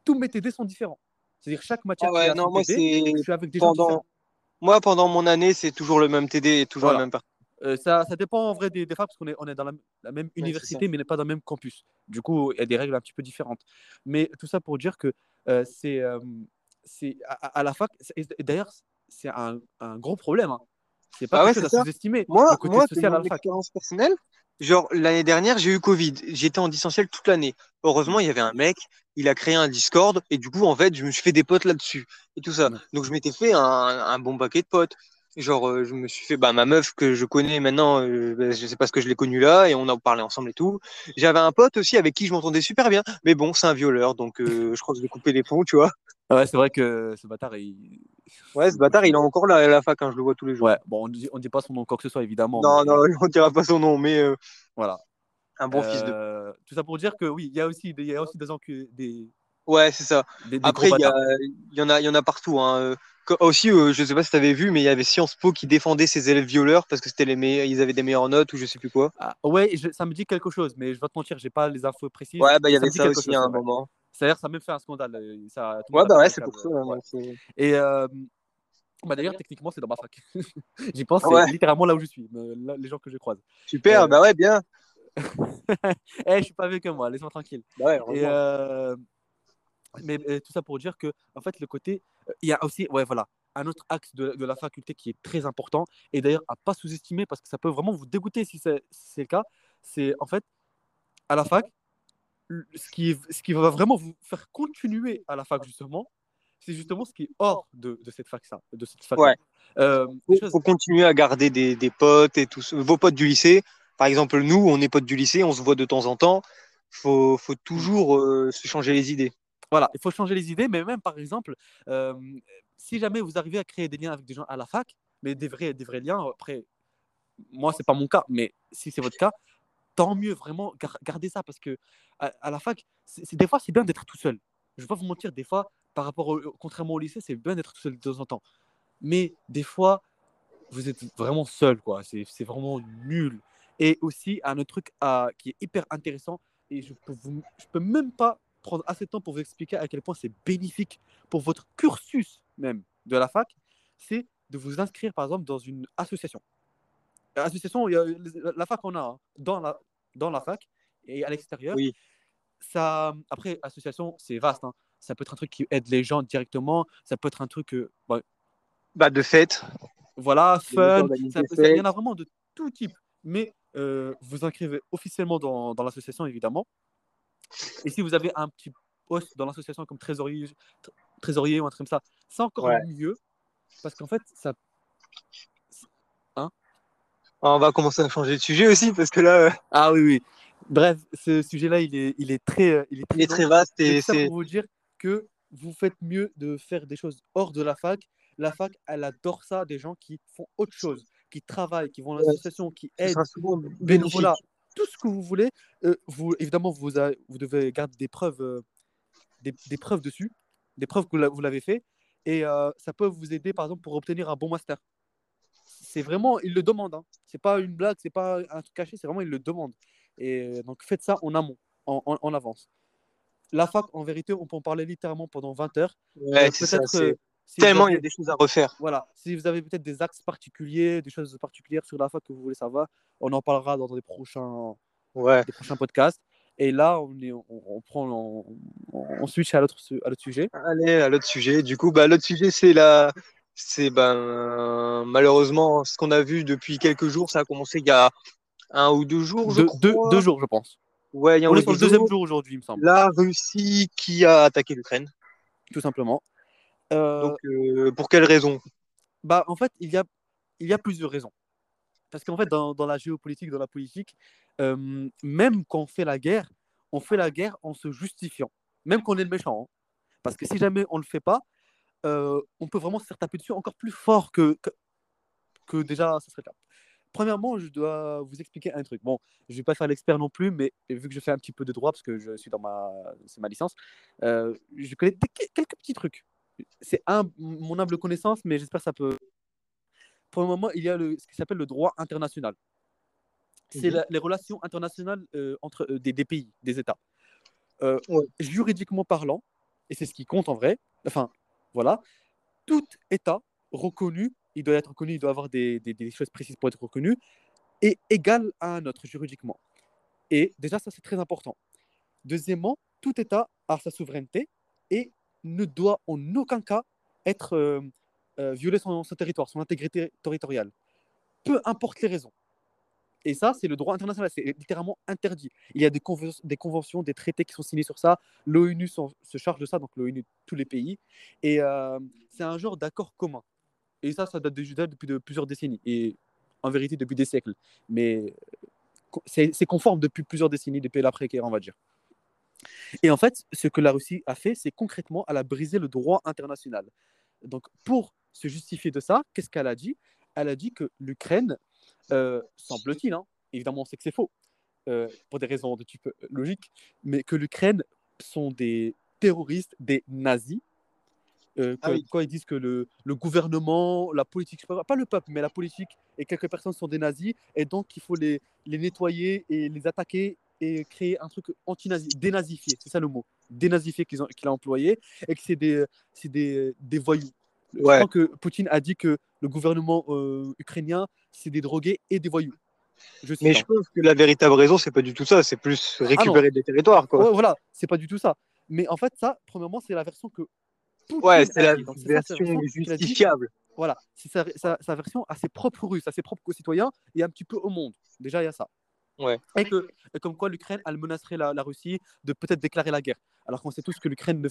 B: tous mes TD sont différents. C'est-à-dire chaque matière
A: Ah ouais, non, moi,
B: TD, je suis avec des gens
A: pendant,
B: différents.
A: moi, pendant mon année, c'est toujours le même TD et toujours
B: Voilà.
A: la même partie.
B: Euh, ça, ça dépend en vrai des, des facs parce qu'on est, on est dans la, la même université, mais n'est pas dans le même campus. Du coup, il y a des règles un petit peu différentes. Mais tout ça pour dire que euh, c'est, euh, c'est à, à- à la fac, et d'ailleurs, c'est un, un gros problème. Hein. C'est pas
A: Ah ouais,
B: quelque chose à sous-estimer.
A: Moi,
B: côté
A: moi,
B: social à
A: mon
B: la fac.
A: expérience personnelle, genre l'année dernière, j'ai eu Covid. J'étais en distanciel toute l'année. Heureusement, il y avait un mec, il a créé un Discord et du coup, en fait, je me suis fait des potes là-dessus et tout ça. Donc, je m'étais fait un, un bon paquet de potes. Genre, euh, je me suis fait bah, ma meuf que je connais maintenant, euh, bah, je sais pas ce que je l'ai connue là et on a parlé ensemble et tout. J'avais un pote aussi avec qui je m'entendais super bien, mais bon, c'est un violeur, donc euh, je crois que je vais couper les ponts, tu vois.
B: Ouais, c'est vrai que ce bâtard, il.
A: Ouais, ce bâtard, il est encore là à la fac, hein, je le vois tous les jours.
B: Ouais, bon, on dit, on dit pas son nom, quoi que ce soit, évidemment.
A: Non,
B: mais
A: non, on dira pas son nom, mais euh,
B: Voilà.
A: un bon fils de.
B: Tout ça pour dire que oui, il y a aussi y a aussi des, des,
A: Ouais, c'est ça.
B: des, des
A: Après, il y, a- en a, il y en a partout. Hein. Aussi, euh, je sais pas si tu avais vu, mais il y avait Sciences Po qui défendait ses élèves violeurs parce que c'était les meilleurs, ils avaient des meilleures notes ou je sais plus quoi.
B: Ah, ouais, je- ça me dit quelque chose, mais je vais te mentir, j'ai pas les infos précises.
A: Ouais, bah il y avait ça aussi
B: chose,
A: à un
B: ouais.
A: moment.
B: C'est-à-dire, ça a même fait un scandale. Ça,
A: Ouais, bah ouais, c'est pour ça.
B: ouais. Et euh, bah, d'ailleurs, techniquement, c'est dans ma fac. J'y pense, c'est
A: Ouais.
B: littéralement là où je suis, là- les gens que je croise.
A: Super,
B: Euh,
A: bah ouais, bien.
B: Eh, je suis pas avec eux, moi, laisse-moi tranquille.
A: Bah ouais,
B: Et, mais euh, tout ça pour dire que, en fait, le côté, euh, il y a aussi, ouais, voilà, un autre axe de, de la faculté qui est très important et d'ailleurs à pas sous-estimer parce que ça peut vraiment vous dégoûter si c'est si le cas. C'est en fait à la fac, ce qui, ce qui va vraiment vous faire continuer à la fac justement, c'est justement ce qui est hors de, de cette fac ça, de cette fac.
A: Ouais.
B: Euh,
A: Faut,
B: des choses-
A: faut continuer à garder des, des potes et tout. ça. Vos potes du lycée, par exemple, nous, on est potes du lycée, on se voit de temps en temps. Faut, faut toujours euh, se changer les idées.
B: Voilà, il faut changer les idées, mais même par exemple, si jamais vous arrivez à créer des liens avec des gens à la fac, mais des vrais, des vrais liens, après, moi, c'est pas mon cas, mais si c'est votre cas, tant mieux, vraiment, gar- gardez ça, parce que à, la fac, des fois, c'est bien d'être tout seul. Je vais pas vous mentir, des fois, par rapport au, contrairement au lycée, c'est bien d'être tout seul de temps en temps. Mais des fois, vous êtes vraiment seul, quoi. C'est, vraiment nul. Et aussi, un autre truc à- qui est hyper intéressant, et je peux, je peux même pas prendre assez de temps pour vous expliquer à quel point c'est bénéfique pour votre cursus même de la fac, c'est de vous inscrire par exemple dans une association. Euh, Association, la fac on a hein, dans la, dans la fac et à l'extérieur.
A: Oui.
B: Ça, après, association, c'est vaste. hein. Ça peut être un truc qui aide les gens directement. Ça peut être un truc, euh, bah,
A: Bah, de fait.
B: voilà, fun. ça ça- Il y en
A: fête.
B: a vraiment de tout type. Mais euh, vous inscrivez officiellement dans, dans l'association, évidemment. Et si vous avez un petit poste dans l'association comme trésorier, tr- trésorier ou un truc comme ça, c'est encore
A: Ouais.
B: mieux. Parce qu'en fait, ça.
A: On va commencer à changer de sujet aussi parce que là, euh,
B: Ah oui, oui. Bref, ce sujet-là, il est, il est très, euh, il est
A: il est très vaste
B: Mais
A: et c'est.
B: pour vous dire que vous faites mieux de faire des choses hors de la fac. La fac, elle adore ça, des gens qui font autre chose, qui travaillent, qui vont à l'association, qui aident, bénévolat, tout ce que vous voulez. Euh, vous, évidemment, vous, a- vous devez garder des preuves, euh, des, des preuves dessus, des preuves que vous l'a- vous l'avez fait. Et euh, ça peut vous aider, par exemple, pour obtenir un bon master. C'est vraiment, ils le demandent. Hein. C'est pas une blague, c'est pas un truc caché, c'est vraiment, ils le demandent. Et donc, faites ça en amont, en, en- en avance. La fac, en vérité, on peut en parler littéralement pendant 20 heures.
A: Ouais,
B: peut-être,
A: Tellement il y a des choses à refaire.
B: voilà, si vous avez peut-être des axes particuliers, des choses particulières sur la fac que vous voulez savoir, on en parlera dans des prochains,
A: Ouais.
B: des prochains podcasts. Et là, on, est, on, on prend, on, on switch à l'autre, à l'autre sujet.
A: Allez, à l'autre sujet. Du coup, bah, l'autre sujet, c'est la. C'est ben, malheureusement ce qu'on a vu depuis quelques jours. Ça a commencé il y a un ou deux jours, je
B: Deux, deux,
A: crois.
B: deux jours, je pense.
A: Ouais, il y a
B: On est sur le
A: deux
B: deuxième jour aujourd'hui, il me semble,
A: La Russie qui a attaqué l'Ukraine.
B: tout simplement. Euh,
A: Donc, euh, pour quelle raison?
B: Bah, en fait, il y a, il y a plusieurs raisons. Parce qu'en fait, dans, dans la géopolitique, dans la politique, euh, même quand on fait la guerre, on fait la guerre en se justifiant, même quand on est le méchant. hein. Parce que si jamais on ne le fait pas, euh, on peut vraiment se faire taper dessus encore plus fort que, que, que déjà ça serait là. Premièrement, je dois vous expliquer un truc. Bon, je ne vais pas faire l'expert non plus, mais vu que je fais un petit peu de droit, parce que je suis dans ma, c'est ma licence, euh, je connais des- quelques petits trucs. C'est un, mon humble connaissance, mais j'espère que ça peut. Pour le moment, il y a le, ce qui s'appelle le droit international. C'est
A: Mhm.
B: les relations internationales euh, entre euh, des, des pays, des États. Euh,
A: Ouais.
B: Juridiquement parlant, et c'est ce qui compte en vrai, enfin, voilà, tout État reconnu, il doit être reconnu, il doit avoir des, des, des choses précises pour être reconnu, est égal à un autre juridiquement. Et déjà, ça, c'est très important. Deuxièmement, tout État a sa souveraineté et ne doit en aucun cas être euh, euh, violer son, territoire, son intégrité territoriale. Peu importe les raisons. Et ça, c'est le droit international, c'est littéralement interdit. Il y a des, conven- des conventions, des traités qui sont signés sur ça. L'ONU se charge de ça, donc l'ONU, tous les pays. Et euh, c'est un genre d'accord commun. Et ça, ça date déjà depuis de plusieurs décennies. Et en vérité, depuis des siècles. Mais euh, c'est conforme depuis plusieurs décennies, depuis l'après-guerre, on va dire. Et en fait, ce que la Russie a fait, c'est concrètement, elle a brisé le droit international. Donc, pour se justifier de ça, qu'est-ce qu'elle a dit? Elle a dit que l'Ukraine, euh, semble-t-il, hein, évidemment, on sait que c'est faux, euh, pour des raisons de type logique, mais que l'Ukraine sont des terroristes, des nazis. Euh,
A: Ah oui.
B: Quand ils disent que le, le gouvernement, la politique, pas, pas le peuple, mais la politique et quelques personnes sont des nazis, et donc il faut les, les nettoyer et les attaquer et créer un truc anti-nazi, dénazifié, c'est ça le mot, dénazifié qu'ils ont- qu'il a employé, et que c'est des, c'est des, des voyous. Je
A: Ouais.
B: crois que Poutine a dit que le gouvernement euh, ukrainien, c'est des drogués et des voyous. Je
A: Mais je pense que la véritable raison, c'est pas du tout ça, c'est plus
B: Ah
A: récupérer des territoires, quoi.
B: Ouais, voilà, c'est pas du tout ça. Mais en fait, ça, premièrement, c'est la version que Poutine
A: Ouais, c'est la version justifiable.
B: Voilà, c'est sa, sa- sa version à ses propres Russes, à ses propres concitoyens et un petit peu au monde. Déjà, il y a ça.
A: Ouais.
B: Et, que, et comme quoi l'Ukraine, elle menacerait la, la Russie de peut-être déclarer la guerre. Alors qu'on sait tous que l'Ukraine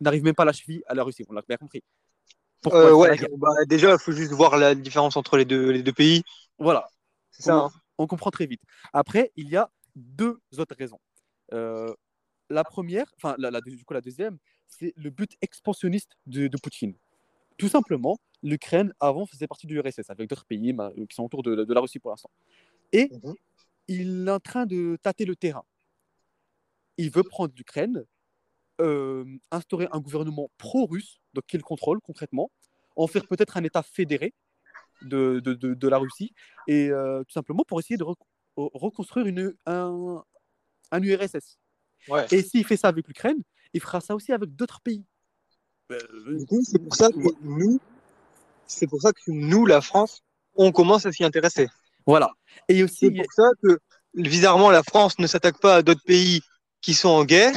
B: n'arrive même pas à la cheville à la Russie. On l'a bien compris. Pourquoi
A: Euh, ouais,
B: la guerre?
A: bah, déjà, il faut juste voir la différence entre les deux, les deux pays.
B: Voilà,
A: C'est ça.
B: on,
A: hein.
B: on comprend très vite. Après, il y a deux autres raisons. Euh, la première, enfin, la, la- du coup, la deuxième, c'est le but expansionniste de, de Poutine. Tout simplement, l'Ukraine, avant, faisait partie du RSS avec d'autres pays bah, qui sont autour de, de la Russie pour l'instant. Et
A: Mhm.
B: Il est en train de tâter le terrain. Il veut prendre l'Ukraine, euh, instaurer un gouvernement pro-russe, donc qu'il contrôle concrètement, en faire peut-être un État fédéré de, de, de- de la Russie, et euh, tout simplement pour essayer de rec- reconstruire une, un, un URSS.
A: Ouais.
B: Et s'il fait ça avec l'Ukraine, il fera ça aussi avec d'autres pays. Euh,
A: Du coup, c'est pour ça que nous, c'est pour ça que nous, la France, on commence à s'y intéresser.
B: Voilà. Et aussi,
A: C'est pour ça que, bizarrement, la France ne s'attaque pas à d'autres pays qui sont en guerre,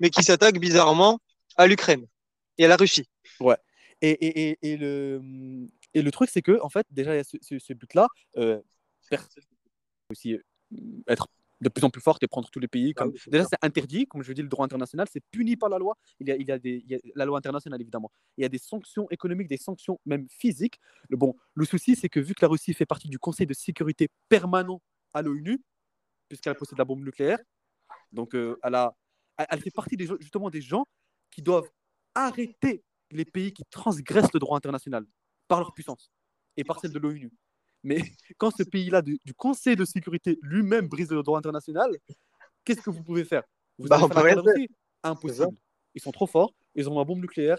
A: mais qui s'attaque bizarrement à l'Ukraine et à la Russie.
B: Et, et, et, et le, et le truc, c'est que, en fait, déjà, il y a ce, ce- ce but-là. Euh, aussi euh, être de plus en plus forte et prendre tous les pays. Comme...
A: oui, c'est
B: déjà, c'est interdit, comme je dis, le droit international, c'est puni par la loi. Il y a, il y a, des, il y a la loi internationale, évidemment. Il y a des sanctions économiques, des sanctions même physiques. Le, bon, le souci, c'est que vu que la Russie fait partie du Conseil de sécurité permanent à l'ONU, puisqu'elle possède la bombe nucléaire, donc euh, elle, a, elle, fait partie des, justement des gens qui doivent arrêter les pays qui transgressent le droit international par leur puissance et par celle de l'ONU. Mais quand ce pays-là du, du Conseil de sécurité lui-même brise le droit international, qu'est-ce que vous pouvez faire? Vous
A: Bah,
B: allez faire la Impossible. Ils sont trop forts, ils ont la bombe nucléaire.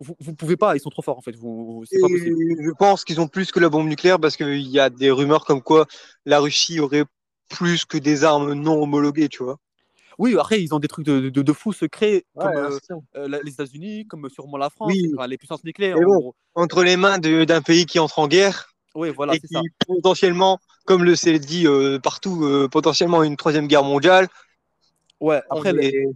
B: Vous ne pouvez pas, ils sont trop forts en fait. Vous, pas possible.
A: je pense qu'ils ont plus que la bombe nucléaire parce qu'il y a des rumeurs comme quoi la Russie aurait plus que des armes non homologuées, tu vois.
B: Oui, après, ils ont des trucs de, de, de fous secrets comme euh, euh, les États-Unis, comme sûrement la France,
A: Oui.
B: enfin, les puissances nucléaires. En.
A: Entre les mains d'un pays qui entre en guerre
B: Oui, voilà,
A: et
B: c'est
A: qui
B: ça.
A: potentiellement, comme le c'est dit euh, partout, euh, potentiellement une troisième guerre mondiale.
B: Ouais, après,
A: est-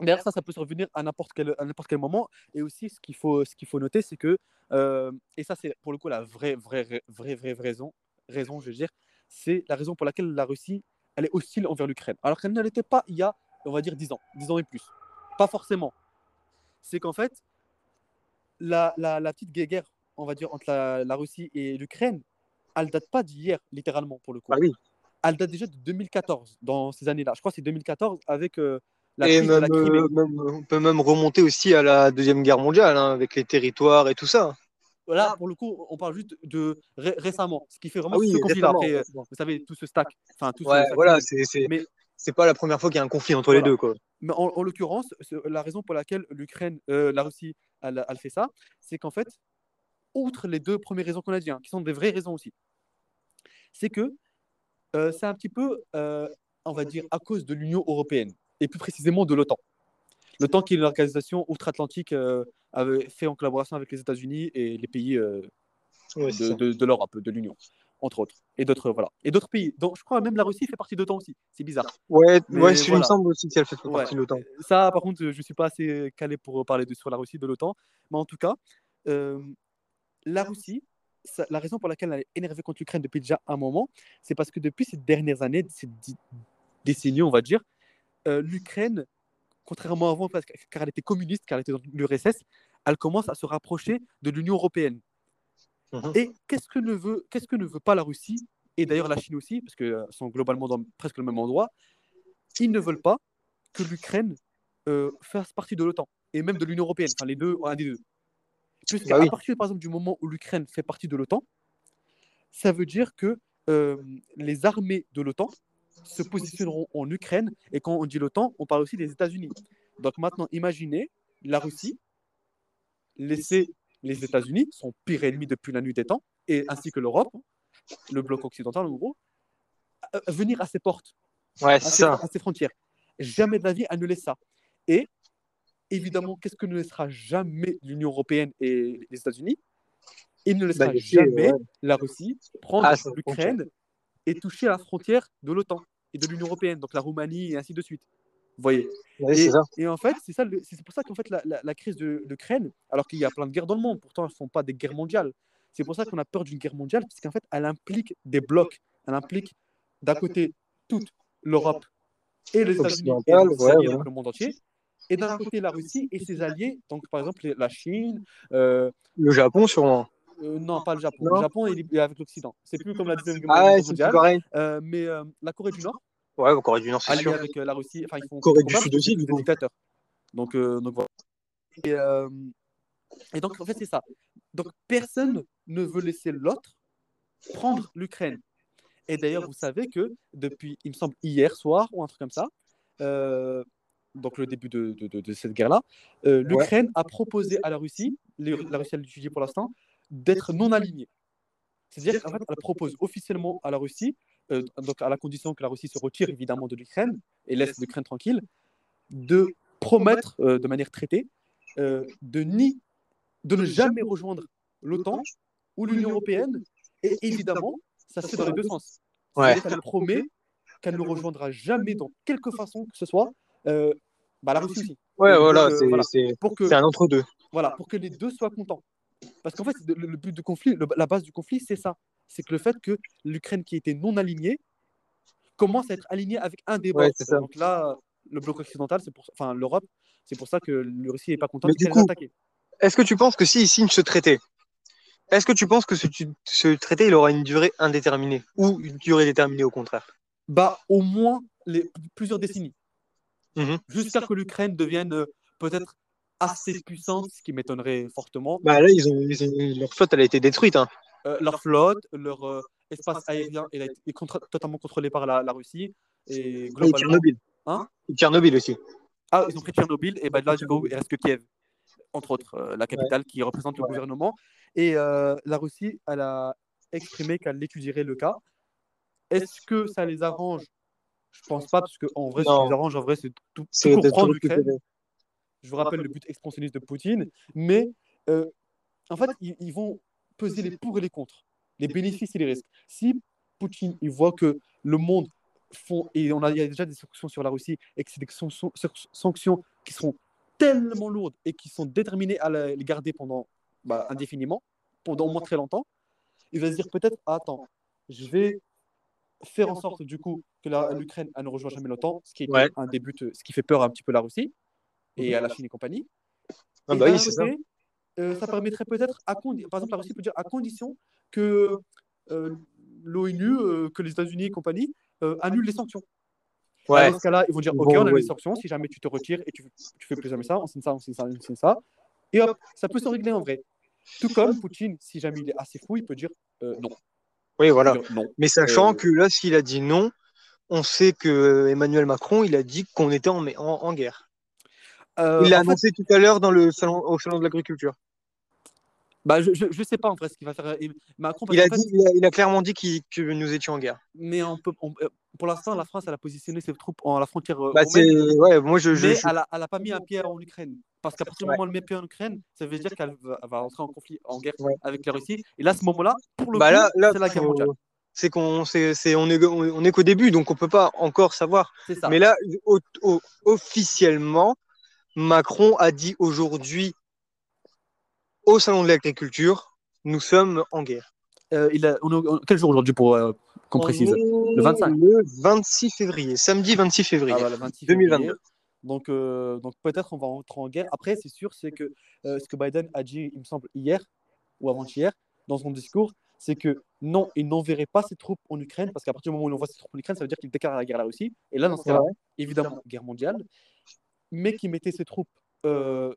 B: D'ailleurs, ça, ça peut survenir à n'importe quel, à n'importe quel moment. Et aussi, ce qu'il faut, ce qu'il faut noter, c'est que, euh, et ça, c'est pour le coup la vraie, vraie, vraie, vraie, vraie raison, raison, je veux dire, c'est la raison pour laquelle la Russie, elle est hostile envers l'Ukraine. Alors qu'elle ne l'était pas il y a, on va dire, 10 ans, 10 ans et plus. Pas forcément. C'est qu'en fait, la, la, la petite guerre, on va dire, entre la, la Russie et l'Ukraine, elle date pas d'hier, littéralement, pour le coup.
A: Ah oui.
B: Elle date déjà de 2014, dans ces années-là. Je crois que c'est 2014 avec euh, la
A: Et
B: prise de
A: même,
B: la Crimée.
A: euh, même- on peut même remonter aussi à la deuxième guerre mondiale hein, avec les territoires et tout ça.
B: Là, pour le coup, on parle juste de ré- récemment, ce qui fait vraiment
A: Ah oui,
B: ce Après, euh, vous savez, tout ce stack. Enfin, tout ce
A: Ouais,
B: stack
A: voilà, c'est
B: Mais,
A: pas la première fois qu'il y a un conflit entre les
B: Voilà.
A: deux, quoi.
B: mais en, en l'occurrence, ce- la raison pour laquelle l'Ukraine, euh, la Russie, elle, elle fait ça, c'est qu'en fait, outre les deux premières raisons qu'on a dit, hein, qui sont des vraies raisons aussi, c'est que euh, c'est un petit peu, euh, on va dire, à cause de l'Union européenne, et plus précisément de l'OTAN. L'OTAN qui est une organisation outre-Atlantique euh, avait fait en collaboration avec les États-Unis et les pays euh, de,
A: ça.
B: de- de l'Europe, de l'Union, entre autres. Et d'autres voilà. Et d'autres pays. Donc, je crois même la Russie fait partie de l'OTAN aussi. C'est bizarre.
A: Ouais,
B: Mais
A: ouais, il me semble aussi qu'elle fait
B: Ouais.
A: partie de l'OTAN.
B: Ça, par contre, je ne suis pas assez calé pour parler de, sur la Russie, de l'OTAN. Mais en tout cas, la Russie, ça- la raison pour laquelle elle est énervée contre l'Ukraine depuis déjà un moment, c'est parce que depuis ces dernières années, ces décennies, on va dire, euh, l'Ukraine, contrairement à avant, parce que- car elle était communiste, car elle était dans l'URSS, elle commence à se rapprocher de l'Union européenne.
A: Mhm.
B: Et qu'est-ce que ne veut, qu'est-ce que ne veut pas la Russie et d'ailleurs la Chine aussi, parce qu'elles sont globalement dans presque le même endroit. Ils ne veulent pas que l'Ukraine euh, fasse partie de l'OTAN et même de l'Union européenne, enfin les deux, un des deux. Puisqu'à
A: Bah oui.
B: partir par exemple du moment où l'Ukraine fait partie de l'OTAN, ça veut dire que euh, les armées de l'OTAN se positionneront en Ukraine et quand on dit l'OTAN, on parle aussi des États-Unis. Donc maintenant, imaginez la Russie laisser les États-Unis, son pire ennemi depuis la nuit des temps, et ainsi que l'Europe, le bloc occidental en gros, euh, venir à ses portes,
A: Ouais,
B: à ses,
A: ça.
B: à ses frontières. Jamais de la vie, elle ne laisse ça. Et évidemment, qu'est-ce que ne laissera jamais l'Union européenne et les États-Unis? Il ne laissera
A: Bah,
B: jamais
A: ouais.
B: la Russie prendre
A: Ah,
B: l'Ukraine et toucher à la frontière de l'OTAN et de l'Union européenne, donc la Roumanie et ainsi de suite. Vous voyez et, en fait, c'est ça, le- c'est pour ça qu'en fait la, la- la crise de l'Ukraine, alors qu'il y a plein de guerres dans le monde, pourtant elles ne sont pas des guerres mondiales. C'est pour ça qu'on a peur d'une guerre mondiale, parce qu'en fait, elle implique des blocs. Elle implique d'un côté toute l'Europe et les États-Unis et
A: ouais, ouais.
B: le monde entier, et d'un côté la Russie et ses alliés, donc par exemple la Chine, euh,
A: Le Japon, sûrement.
B: euh, non pas le Japon,
A: Non.
B: le Japon est avec l'Occident. C'est plus comme la deuxième guerre
A: Ah ouais, c'est
B: mondiale,
A: tout pareil.
B: euh, mais euh, la Corée du Nord,
A: Ouais, Corée du Nord, c'est sûr.
B: avec euh, la Russie, enfin ils font
A: Corée du Sud aussi, du coup.
B: dictateurs. Donc, euh, donc voilà. Et, euh, et donc en fait c'est ça. Donc personne ne veut laisser l'autre prendre l'Ukraine. Et d'ailleurs vous savez que depuis, il me semble hier soir ou un truc comme ça, euh, donc le début de, de- de- de cette guerre-là, euh, l'Ukraine a proposé à la Russie, les- la Russie a l'étudie pour l'instant, d'être non alignée. C'est-à-dire qu'en fait, elle propose officiellement à la Russie, euh, donc à la condition que la Russie se retire évidemment de l'Ukraine et laisse l'Ukraine tranquille, de promettre euh, de manière traitée de, ni, de ne jamais rejoindre l'OTAN ou l'Union européenne. Et évidemment, ça se fait dans les deux sens.
A: Ouais.
B: Qu'elle promet qu'elle ne rejoindra jamais dans quelque façon que ce soit euh, bah, la Russie aussi.
A: Ouais,
B: Donc,
A: voilà,
B: euh,
A: c'est
B: voilà. que,
A: un entre-deux.
B: voilà, pour que les deux soient contents. Parce qu'en fait, le, but du conflit, le- la base du conflit, c'est ça. C'est que le fait que l'Ukraine qui était non alignée commence à être alignée avec un des
A: Ouais.
B: Donc là, le bloc occidental, c'est pour, enfin l'Europe, c'est pour ça que la Russie n'est pas contente
A: Mais du
B: qu'elle
A: coup,
B: ait attaqué.
A: Est-ce que tu penses que s'ils signent ce traité, est-ce que tu penses que ce, ce traité il aura une durée indéterminée ou une durée déterminée au contraire?
B: Bah, au moins les, plusieurs décennies.
A: Mhm.
B: Jusqu'à que l'Ukraine devienne euh, peut-être assez puissante, ce qui m'étonnerait fortement.
A: Bah là, ils ont, ils ont- leur flotte elle a été détruite. Hein.
B: Euh, leur flotte, leur euh, espace aérien il a été- est contra- totalement contrôlé par la, la Russie. Et
A: Et
B: globalement.
A: Tchernobyl.
B: Hein?
A: Et Tchernobyl aussi.
B: Ah, ils ont pris Tchernobyl, et ben là, du coup, il reste que Kiev, entre autres, euh, la capitale qui représente le
A: Ouais.
B: gouvernement. Et euh, la Russie, elle a exprimé qu'elle étudierait le cas. Est-ce que ça les arrange? Je pense pas, parce qu'en vrai, ce qui
A: Non.
B: les arrange, en vrai, c'est tout, tout
A: C'est
B: pour
A: de
B: prendre
A: tout
B: l'Ukraine. Je vous rappelle le but expansionniste de Poutine. Mais euh, en fait, ils, ils vont peser les pour et les contre, les bénéfices et les risques. Si Poutine il voit que le monde font, et on a, il y a déjà des sanctions sur la Russie, et que c'est des sanctions, sanctions qui seront tellement lourdes et qui sont déterminées à les garder pendant bah, indéfiniment, pendant au moins très longtemps, il va se dire peut-être attends, je vais faire en sorte du coup que l'Ukraine ne rejoint jamais l'OTAN, ce qui est
A: Ouais.
B: un des buts, euh, ce qui fait peur un petit peu la Russie et à la Chine et compagnie.
A: Ah
B: Et
A: bah oui, c'est ça.
B: côté, euh, ça permettrait peut-être, à par exemple, la Russie peut dire à condition que euh, l'ONU, euh, que les États-Unis et compagnie euh, annulent les sanctions.
A: Ouais.
B: Dans ce cas-là, ils vont dire Ok, on annule
A: ouais.
B: les sanctions. Si jamais tu te retires et tu, tu fais plus jamais ça, on signe ça, on signe ça, on signe ça. Et hop, ça peut se régler en vrai. Tout comme Poutine, si jamais il est assez fou, il peut dire euh, non.
A: Oui, voilà.
B: non.
A: Mais sachant
B: Euh,
A: que là, s'il a dit non, on sait que Emmanuel Macron, il a dit qu'on était en, en, en guerre.
B: Euh,
A: Il l'a
B: fait,
A: annoncé tout à l'heure dans le salon, au salon de l'agriculture.
B: Bah, je, je, je sais pas en vrai ce qu'il va faire. Macron,
A: Il a,
B: qu'en fait-
A: dit, il, a, il a clairement dit qu'il- que nous étions en guerre.
B: mais on peut, on- euh, pour l'instant, la France, elle a positionné ses troupes en la frontière euh,
A: Bah, c'est,
B: roumaine,
A: ouais, moi je. je,
B: mais
A: je-
B: elle a, elle a pas mis un pied en Ukraine. Parce qu'à partir du moment où elle met pied en Ukraine, ça veut dire qu'elle va, va entrer en conflit, en guerre
A: Ouais.
B: avec la Russie. Et là, à ce moment-là, pour le
A: bah
B: coup, c'est la guerre mondiale.
A: c'est qu'on, c'est, c'est, on est, on est qu'au début, donc on peut pas encore savoir.
B: C'est ça.
A: Mais là, au- au- officiellement, Macron a dit aujourd'hui au salon de l'agriculture, nous sommes en guerre.
B: Euh, il a, on est au- quel jour aujourd'hui pour euh, qu'on
A: On
B: précise? Le 25.
A: Le 26 février, samedi 26 février.
B: Ah, voilà, 26
A: 2022.
B: février. Donc, euh, donc peut-être on va rentrer en guerre. Après, c'est sûr, c'est que euh, ce que Biden a dit, il me semble, hier ou avant-hier, dans son discours, c'est que non, il n'enverrait pas ses troupes en Ukraine, parce qu'à partir du moment où il envoie ses troupes en Ukraine, ça veut dire qu'il déclare la guerre à la Russie. Et là, dans ce cas-là, évidemment, guerre mondiale, mais qu'il mettait ses troupes euh,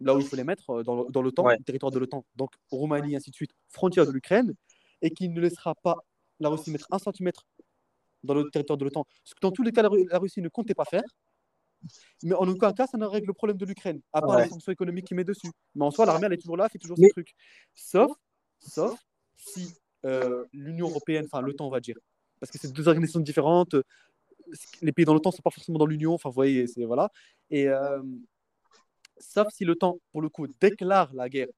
B: là où il faut les mettre, dans, le- dans l'OTAN,
A: Ouais.
B: le territoire de l'OTAN, donc Roumanie, ainsi de suite, frontière de l'Ukraine, et qu'il ne laissera pas la Russie mettre un centimètre dans le territoire de l'OTAN. Ce que dans tous les cas, la Russie ne comptait pas faire. Mais en aucun cas, ça ne règle le problème de l'Ukraine, à part
A: Ouais.
B: les sanctions économiques qu'il met dessus. Mais en soi, l'armée, elle est toujours là, elle fait toujours
A: Mais-
B: ses trucs. Sauf, sauf si euh, l'Union européenne, enfin l'OTAN, on va dire, parce que c'est deux organisations différentes. euh, Les pays dans l'OTAN ne sont pas forcément dans l'Union, enfin, vous voyez, c'est voilà. Et euh, sauf si l'OTAN, pour le coup, déclare la guerre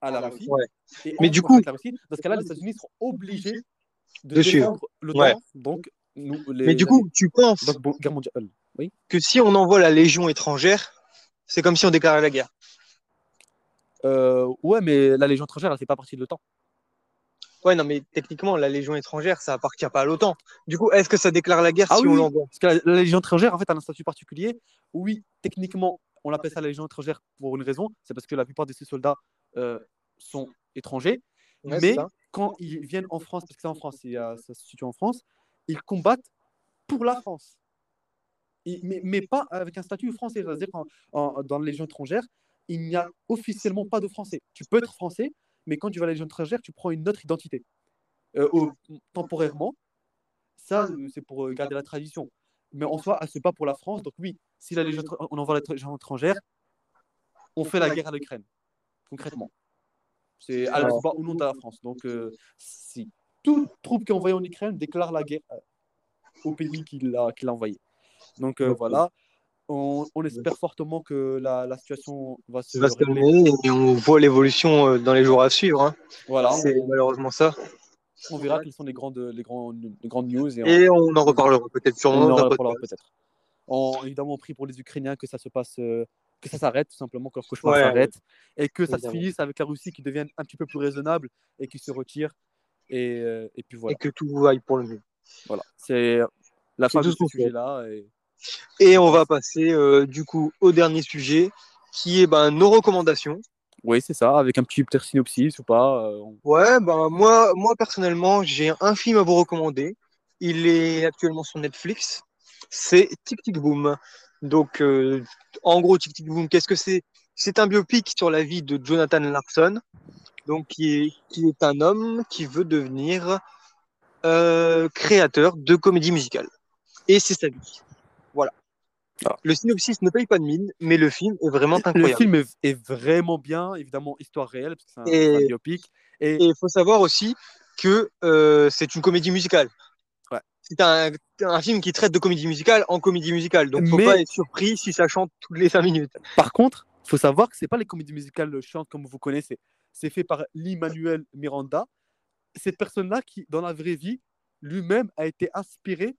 B: à la Russie.
A: Ouais.
B: et
A: Mais du coup-
B: la Russie, dans ce cas-là, les États-Unis seront obligés de,
A: De
B: défendre l'OTAN.
A: Ouais.
B: Donc, nous, les,
A: Mais du coup, tu penses
B: donc, bon, guerre mondiale. Oui.
A: que si on envoie la Légion étrangère, c'est comme si on déclarait la guerre.
B: Euh, ouais, mais la Légion étrangère, elle fait pas partie de l'OTAN.
A: Ouais, non, mais techniquement, la Légion étrangère, ça appartient pas à l'OTAN. Du coup, est-ce que ça déclare la guerre
B: Ah
A: si
B: oui,
A: on l'envoie
B: Parce que la, la Légion étrangère, en fait, a un statut particulier. Oui, techniquement, on l'appelle ça la Légion étrangère pour une raison. C'est parce que la plupart de ces soldats euh, sont étrangers.
A: Ouais,
B: mais quand ils viennent en France, parce que c'est en France, ça se situe en France, ils combattent pour la France. Mais, pas avec un statut français. C'est-à-dire qu'en- en- dans la Légion étrangère, il n'y a officiellement pas de français. Tu peux être français, mais quand tu vas à la Légion étrangère, tu prends une autre identité. Euh, temporairement, ça, c'est pour euh, garder la tradition. Mais en soi, elle se bat pour la France. Donc oui, si la Légion, on envoie la Légion étrangère, on fait la guerre à l'Ukraine, concrètement. C'est elle se bat au nom de la France. Donc euh, si toute troupe qui est envoyée en Ukraine déclare la guerre au pays qui l'a qui l'a envoyé. Donc euh, voilà, on, on espère fortement que la, la situation va se
A: va se calmer et on voit l'évolution euh, dans les jours à suivre. hein.
B: Voilà,
A: C'est
B: on,
A: malheureusement ça.
B: on verra quelles sont les grandes, les grandes, les grandes news. Et on-
A: Et on en reparlera peut-être
B: On
A: sûrement.
B: en
A: dans un
B: reparlera peut-être. En, évidemment, on prie pour les Ukrainiens que ça se passe, euh, que ça s'arrête, tout simplement, que leur cauchemar
A: Ouais,
B: s'arrête, et que ça se finisse avec la Russie qui devienne un petit peu plus raisonnable et qui se retire. Et, euh, et puis voilà.
A: Et que tout aille pour le mieux.
B: voilà. C'est la fin de
A: ce
B: sujet-là. Et...
A: Et on va passer euh, du coup au dernier sujet qui est ben, nos recommandations.
B: Oui, c'est ça, avec un petit petit synopsis ou pas. euh,
A: Ouais, ben moi, moi personnellement, j'ai un film à vous recommander. Il est actuellement sur Netflix. C'est Tic Tic Boom. Donc, euh, en gros, Tic Tic Boom, qu'est-ce que c'est? C'est un biopic sur la vie de Jonathan Larson, donc qui est, qui est un homme qui veut devenir créateur de comédie musicale. Et c'est sa vie.
B: Ah.
A: Le synopsis ne paye pas de mine, mais le film est vraiment
B: Le
A: incroyable.
B: film est, est vraiment bien, évidemment, histoire réelle, parce que c'est un,
A: Et-
B: un biopic. Et,
A: il faut savoir aussi que euh, c'est une comédie musicale.
B: Ouais.
A: C'est un, un film qui traite de comédie musicale en comédie musicale. Donc, faut
B: Mais-
A: pas être surpris si ça chante toutes les 5 minutes.
B: Par contre, il faut savoir que c'est pas les comédies musicales chiantes comme vous connaissez. C'est fait par Lee-Manuel Miranda. Cette personne-là qui, dans la vraie vie, lui-même a été inspiré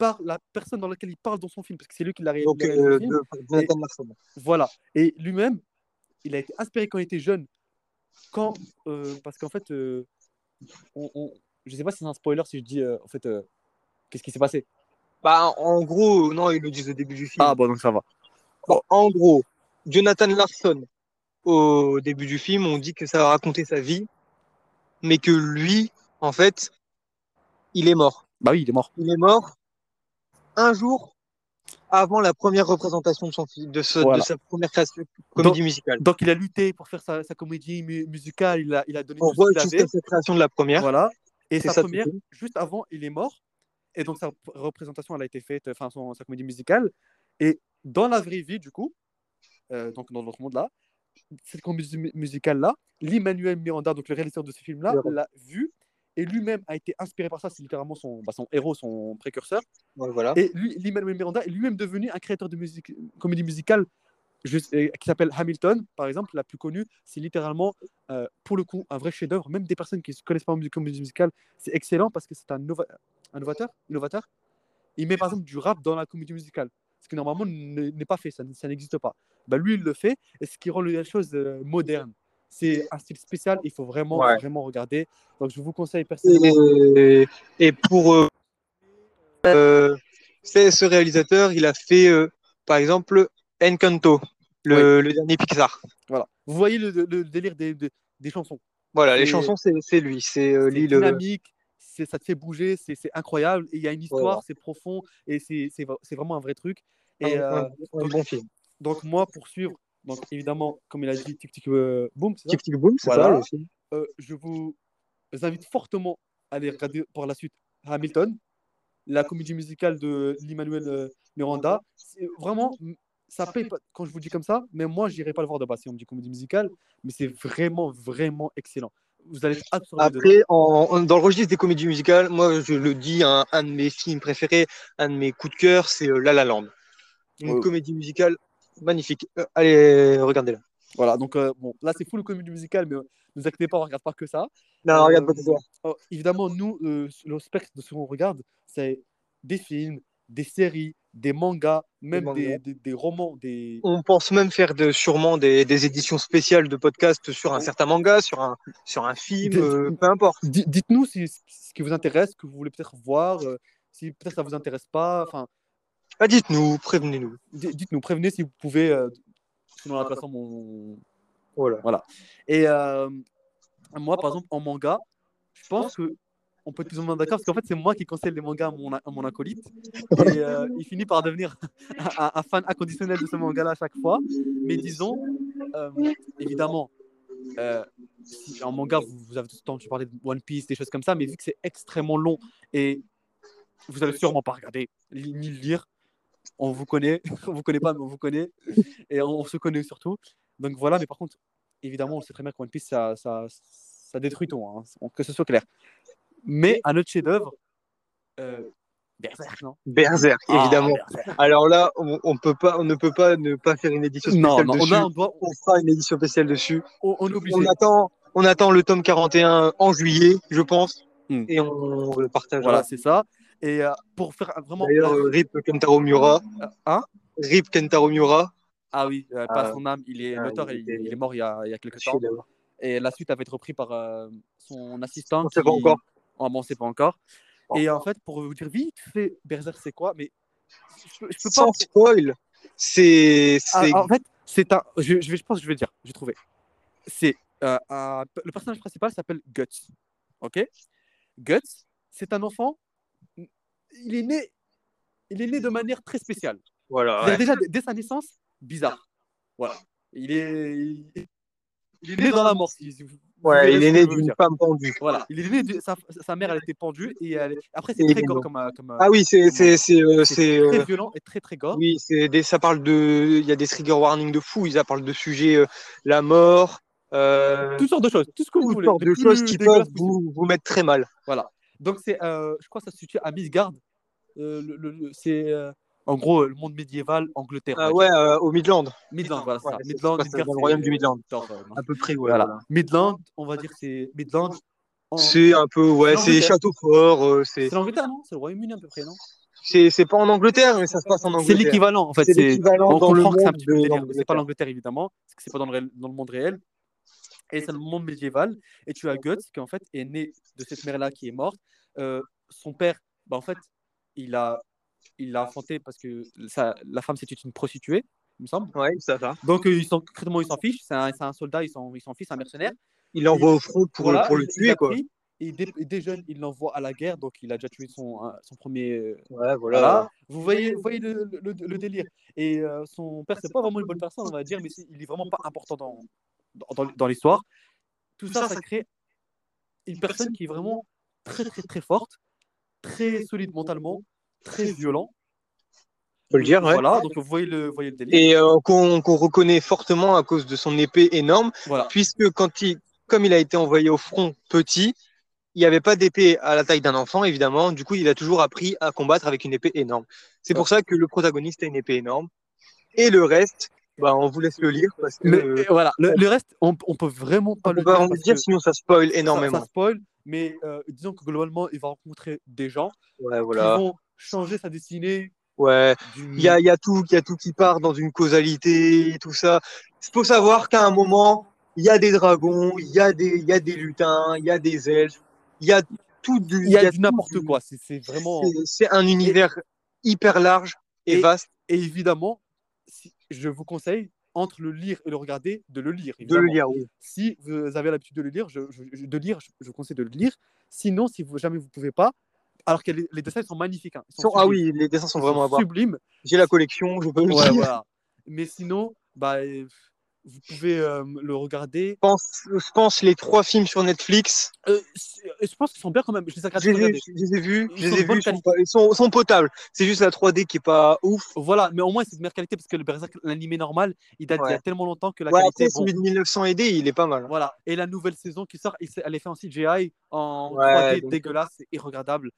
B: par la personne dans laquelle il parle dans son film, parce que c'est lui qui l'a
A: Donc,
B: réalisé le
A: euh,
B: film.
A: de.
B: Voilà. Et lui-même, il a été inspiré quand il était jeune. Quand, euh, parce qu'en fait, euh, on, on- je sais pas si c'est un spoiler si je dis, euh, en fait, qu'est-ce qui s'est passé.
A: Bah, en gros, non, ils le disent au début du film.
B: Ah bon, donc ça va.
A: Bon, en gros, Jonathan Larson, au début du film, on dit que ça va raconter sa vie, mais que lui, en fait, il est mort.
B: Bah oui, il est mort.
A: Il est mort un jour avant la première représentation de, son, fi- de, ce-
B: Voilà.
A: de sa première création, comédie musicale.
B: Donc il a lutté pour faire sa, sa comédie mu- musicale, il a, il a donné
A: On voit sa création de la première.
B: Voilà. Et sa
A: ça,
B: première, juste avant, il est mort. Et donc sa représentation, elle a été faite, enfin son, sa comédie musicale. Et dans la vraie vie, du coup, euh, donc dans notre monde-là, cette comédie mu- musicale-là, Lin-Manuel Miranda, donc le réalisateur de ce film-là, l'a vu et lui-même a été inspiré par ça. C'est littéralement son, bah, son héros, son précurseur.
A: Ouais, voilà.
B: Et lui, Lin-Manuel Miranda est lui-même devenu un créateur de musique, comédie musicale juste- euh, qui s'appelle Hamilton, par exemple, la plus connue. C'est littéralement, euh, pour le coup, un vrai chef-d'œuvre. Même des personnes qui ne se connaissent pas musique- comédie musicale, c'est excellent parce que c'est un, nova- un novateur, innovateur. Il met par exemple du rap dans la comédie musicale, ce qui normalement ne- n'est pas fait, ça, n'existe pas. Bah, lui, il le fait, et ce qui rend la chose euh, moderne. C'est un style spécial, il faut vraiment,
A: Ouais.
B: vraiment regarder. Donc, je vous conseille personnellement.
A: Et, et pour euh, euh, ce réalisateur, il a fait euh, par exemple Encanto, le, le dernier Pixar.
B: Voilà. Vous voyez le, délire des, des- des chansons.
A: Voilà, les chansons, c'est lui. C'est euh,
B: dynamique, ça te fait bouger, c'est incroyable. Il y a une histoire, c'est profond et c'est vraiment un vrai truc. Et
A: un-
B: euh,
A: un
B: donc-
A: bon film.
B: donc, moi, pour suivre, donc évidemment, comme il a dit, Tic Tic euh, Boom, c'est ça
A: Tic Tic Boom, c'est
B: Voilà.
A: ça le film.
B: Euh, je vous invite fortement à aller regarder par la suite Hamilton, la comédie musicale de Lin-Manuel euh, Miranda. Vraiment, ça paye pas quand je vous dis comme ça, mais moi, j'irai pas le voir de base si on me dit comédie musicale, mais c'est vraiment, vraiment excellent. Vous allez être.
A: Après, en, en- dans le registre des comédies musicales, moi, je le dis, un, un de mes films préférés, un de mes coups de cœur, c'est euh, La La Land. Une
B: Ouais.
A: comédie musicale magnifique. Euh, allez, regardez-la.
B: Voilà, donc euh, bon, là, c'est full comédie musicale, mais euh, ne vous inquiétez pas, on regarde pas que ça.
A: Non, regarde pas ça.
B: oh, évidemment, nous, le spectre de ce qu'on regarde, c'est des films, des séries, des mangas, même
A: mangas.
B: Des, des- des romans, des...
A: On pense même faire de, sûrement des, éditions spéciales de podcast sur un certain manga, sur un, sur un film, euh, peu importe.
B: Di- Dites-nous si, ce qui vous intéresse, ce que vous voulez peut-être voir, euh, si peut-être ça vous intéresse pas. Enfin,
A: Ah, dites-nous, prévenez-nous.
B: di- dites-nous, prévenez si vous pouvez, euh, selon la plateforme. on-
A: Voilà.
B: Et euh, moi, par exemple, en manga, je pense que on peut être plus ou moins d'accord parce qu'en fait, c'est moi qui conseille les mangas à mon, à mon acolyte. Et euh, il finit par devenir un, un fan inconditionnel de ce manga-là à chaque fois. Mais disons, euh, évidemment, euh, si en manga, vous, vous avez tout le temps, tu parlais de One Piece, des choses comme ça, mais vu que c'est extrêmement long et vous allez sûrement pas regarder ni le lire, on vous connaît, on vous connaît pas, mais on vous connaît et on, se connaît surtout. Donc voilà, mais par contre, évidemment, on sait très bien que One Piece, ça, ça, ça détruit tout, hein, que ce soit clair. Mais un autre chef-d'œuvre, euh, Berserk, non?
A: Berserk,
B: Ah,
A: évidemment.
B: Berserk.
A: Alors là, on, on peut pas, on ne peut pas ne pas faire une édition spéciale
B: Non, non, on,
A: dessus.
B: a- on doit,
A: On fera une édition spéciale dessus.
B: On
A: attend, on attend le tome 41 en juillet, je pense,
B: Hmm.
A: et on le partagera.
B: Voilà, c'est ça. Et euh, pour faire vraiment.
A: D'ailleurs, euh, Rip Kentaro Miura.
B: Hein?
A: Rip Kentaro Miura.
B: Ah oui, euh, pas
A: Ah.
B: son âme, il est
A: Ah,
B: l'auteur,
A: il
B: il, est mort il y a, il y a quelques temps. Et la suite avait été reprise par son assistant.
A: On sait pas encore.
B: Ah bon, on sait pas encore. Et en fait, pour vous dire vite fait, Berserk, c'est quoi Mais je, je peux pas.
A: Sans spoil, c'est.
B: Ah,
A: c'est-
B: en fait, c'est un. Je, je vais, je pense que je vais le dire. J'ai trouvé. C'est euh, un- le personnage principal s'appelle Guts. Ok? Guts, c'est un enfant. Il est né. Il est né de manière très spéciale.
A: Voilà. Ouais.
B: Déjà, dès- sa naissance, bizarre. Voilà. Il est. Il il est né dans la mort. si-
A: Ouais, il est né d'une femme pendue.
B: Voilà. Il est né. de- Sa, sa mère, elle était pendue. Et elle- après, c'est très gore comme. euh, comme euh,
A: Ah oui, c'est. c'est, c'est, euh,
B: c'est très
A: euh,
B: violent et très très gore.
A: Oui, c'est des, ça parle de. Il y a des trigger warnings de fou. Ils parlent de sujets, euh, la mort, euh,
B: Toutes sortes de choses. Tout ce que vous
A: toutes
B: voulez.
A: sortes
B: les
A: de choses qui peuvent vous, vous mettre très mal.
B: Donc, c'est, euh, je crois que ça se situe à Midgard. Euh, le- le- le- c'est euh, en gros le monde médiéval, Angleterre.
A: Ah
B: va
A: ouais, euh, au Midland,
B: Midland, voilà, c'est
A: Ouais,
B: ça.
A: c'est-
B: Midland,
A: c'est dans le
B: c'est-
A: royaume du Midland.
B: Euh,
A: à peu près. Ouais,
B: voilà.
A: voilà.
B: Midland, on va dire c'est Midland. en-
A: C'est un peu, ouais,
B: C'est
A: c'est château fort. euh, c'est,
B: C'est l'Angleterre, non? C'est le Royaume-Uni à peu près, non?
A: C'est, c'est pas en Angleterre, mais ça se passe en
B: C'est
A: Angleterre.
B: l'équivalent, en fait.
A: C'est
B: c'est-
A: l'équivalent dans le
B: comprend que c'est un
A: monde
B: petit peu
A: de
B: le délire, mais c'est pas
A: l'Angleterre.
B: évidemment, parce que c'est pas dans le, dans le monde réel. Et c'est le monde médiéval. Et tu as Guts qui en fait est né de cette mère-là qui est morte. Euh, son père, bah, en fait, il a, il l'a enfanté parce que sa- la femme c'était une prostituée, il me semble.
A: Ouais, ça va.
B: Donc euh, ils s'en- concrètement ils s'en fichent. C'est un, un soldat, ils s'en ils s'en fichent, c'est un mercenaire.
A: Il l'envoie au front pour,
B: Voilà,
A: pour le tuer, quoi.
B: pris, Et dès, dès jeune, il l'envoie à la guerre, donc il a déjà tué son, son premier. euh,
A: Ouais, voilà.
B: voilà. Vous voyez, vous voyez le, le- le délire. Et euh, son père, c'est pas vraiment une bonne personne, on va dire, mais il est vraiment pas important dans, dans, l'histoire. Tout ça, ça crée une personne qui est vraiment très, très, très forte, très solide mentalement, très violent.
A: faut le dire, ouais.
B: Voilà, donc vous voyez le, vous voyez le délire.
A: Et euh, qu'on qu'on reconnaît fortement à cause de son épée énorme,
B: Voilà.
A: puisque quand il, comme il a été envoyé au front petit, il n'y avait pas d'épée à la taille d'un enfant, évidemment. Du coup, il a toujours appris à combattre avec une épée énorme. C'est pour ça que le protagoniste a une épée énorme. Et le reste, bah, on vous laisse le lire parce que
B: Mais voilà, le, le reste, on, on peut vraiment pas
A: on
B: le
A: peut
B: dire parce
A: dire, sinon ça spoil
B: ça-
A: énormément.
B: Ça, spoil, mais euh, disons que globalement, il va rencontrer des gens
A: Ouais,
B: qui vont changer sa destinée.
A: Ouais. Il y a, y a tout, il y a tout qui part dans une causalité, tout ça. Il faut savoir qu'à un moment, il y a des dragons, il y a des, il y a des lutins, il y a des elfes, il y a tout du,
B: Il y a n'importe quoi. C'est vraiment.
A: C'est- un univers hyper large et,
B: Et-
A: vaste
B: Et évidemment, je vous conseille, entre le lire et le regarder, de le lire.
A: de le
B: évidemment.
A: lire. Oui.
B: Si vous avez l'habitude de le lire, je, je- de lire, je, conseille de le lire. Sinon, si vous, jamais vous pouvez pas, alors que les, les dessins ils sont magnifiques. hein. Ils sont
A: Sont- ah oui, les dessins sont
B: Ils
A: vraiment à voir.
B: sublimes.
A: J'ai la collection, je peux le
B: Ouais, voilà. Mais sinon, bah, euh, vous pouvez euh, le regarder.
A: Je pense, je pense les trois films sur Netflix,
B: Euh, je pense qu'ils sont bien quand même. Je les ai
A: je les ai, je les ai vus,
B: Ils
A: je
B: sont
A: les ai
B: de bonne
A: vus, ils sont,
B: qualité.
A: pas- ils sont, sont potables. C'est juste la 3D qui est pas ouf.
B: Voilà, mais au moins c'est de meilleure qualité parce que le Berserk, l'animé normal, il date d'il y a
A: Ouais.
B: tellement longtemps que la
A: Ouais,
B: qualité
A: après,
B: bon.
A: celui de 1900 AD, il est pas mal.
B: Voilà. Et la nouvelle saison qui sort, il elle est faite en CGI, en
A: Ouais,
B: 3D
A: donc-
B: dégueulasse et irregardable.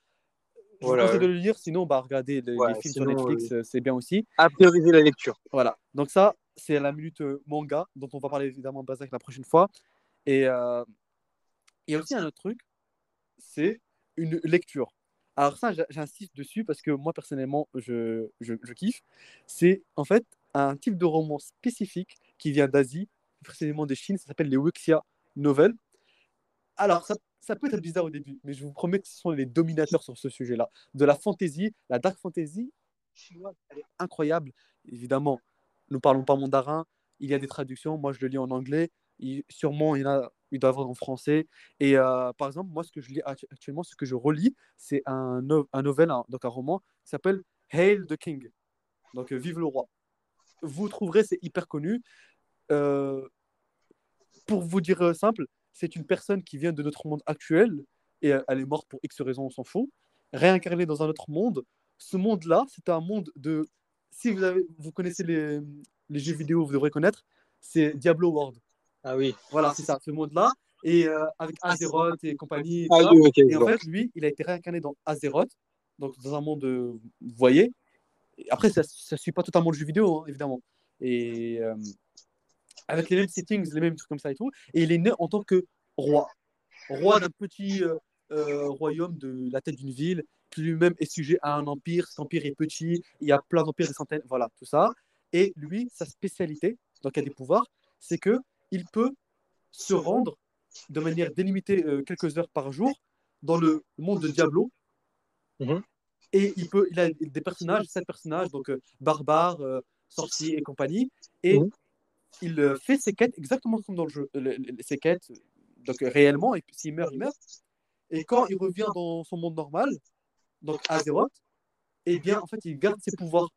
B: Je
A: Voilà,
B: vous conseille
A: ouais.
B: de le lire, sinon bah, regardez les,
A: Ouais,
B: les films
A: sinon,
B: sur Netflix, euh, c'est bien aussi.
A: À prioriser la lecture.
B: Voilà. Donc ça, c'est la minute euh, manga dont on va parler évidemment Berserk la prochaine fois. Et il y a aussi un autre truc, c'est une lecture. Alors ça, j'insiste dessus parce que moi personnellement, je, je, kiffe. C'est en fait un type de roman spécifique qui vient d'Asie, précisément de Chine, ça s'appelle les Wuxia Novels. Alors ça, ça peut être bizarre au début, mais je vous promets que ce sont les dominateurs sur ce sujet-là. De la fantasy, la dark fantasy chinoise, elle est incroyable. Évidemment, nous parlons pas mandarin, il y a des traductions, moi je le lis en anglais, il- sûrement il a, il doit avoir en français. Et euh, par exemple, moi ce que je lis actu- actuellement, ce que je relis, c'est un, un novel, un- donc un roman qui s'appelle Hail the King, donc euh, Vive le roi. Vous trouverez, c'est hyper connu. Euh, pour vous dire simple, c'est une personne qui vient de notre monde actuel et elle est morte pour X raisons, on s'en fout, réincarnée dans un autre monde. Ce monde-là, c'est un monde de. Si vous, avez, vous connaissez les, les jeux vidéo, vous devrez connaître, c'est Diablo World.
A: Ah oui.
B: Voilà, c'est ça, ce monde-là. Et euh, avec Azeroth et compagnie. et
A: Ah oui, ok.
B: Et en fait, lui, il a été réincarné dans Azeroth, donc dans un monde, euh, vous voyez. Et après, ça ne suit pas totalement le jeu vidéo, hein, évidemment. Et euh, avec les mêmes settings, les mêmes trucs comme ça et tout. Et il est né en tant que roi. Roi d'un petit euh, royaume de la tête d'une ville, lui-même est sujet à un empire. Cet empire est petit, il y a plein d'empires, des centaines, voilà, tout ça. Et lui, sa spécialité, donc il a des pouvoirs, c'est que il peut se rendre de manière délimitée euh, quelques heures par jour dans le monde de Diablo.
A: Mhm.
B: Et il, peut, il a des personnages, sept personnages, donc euh, barbares, euh, sorciers et compagnie. Et
A: Mhm.
B: il fait ses quêtes exactement comme dans le jeu. Le- le- ses quêtes, donc réellement, et puis s'il meurt, il meurt. Et quand il revient dans son monde normal, donc Azeroth, eh bien, en fait, il garde ses pouvoirs.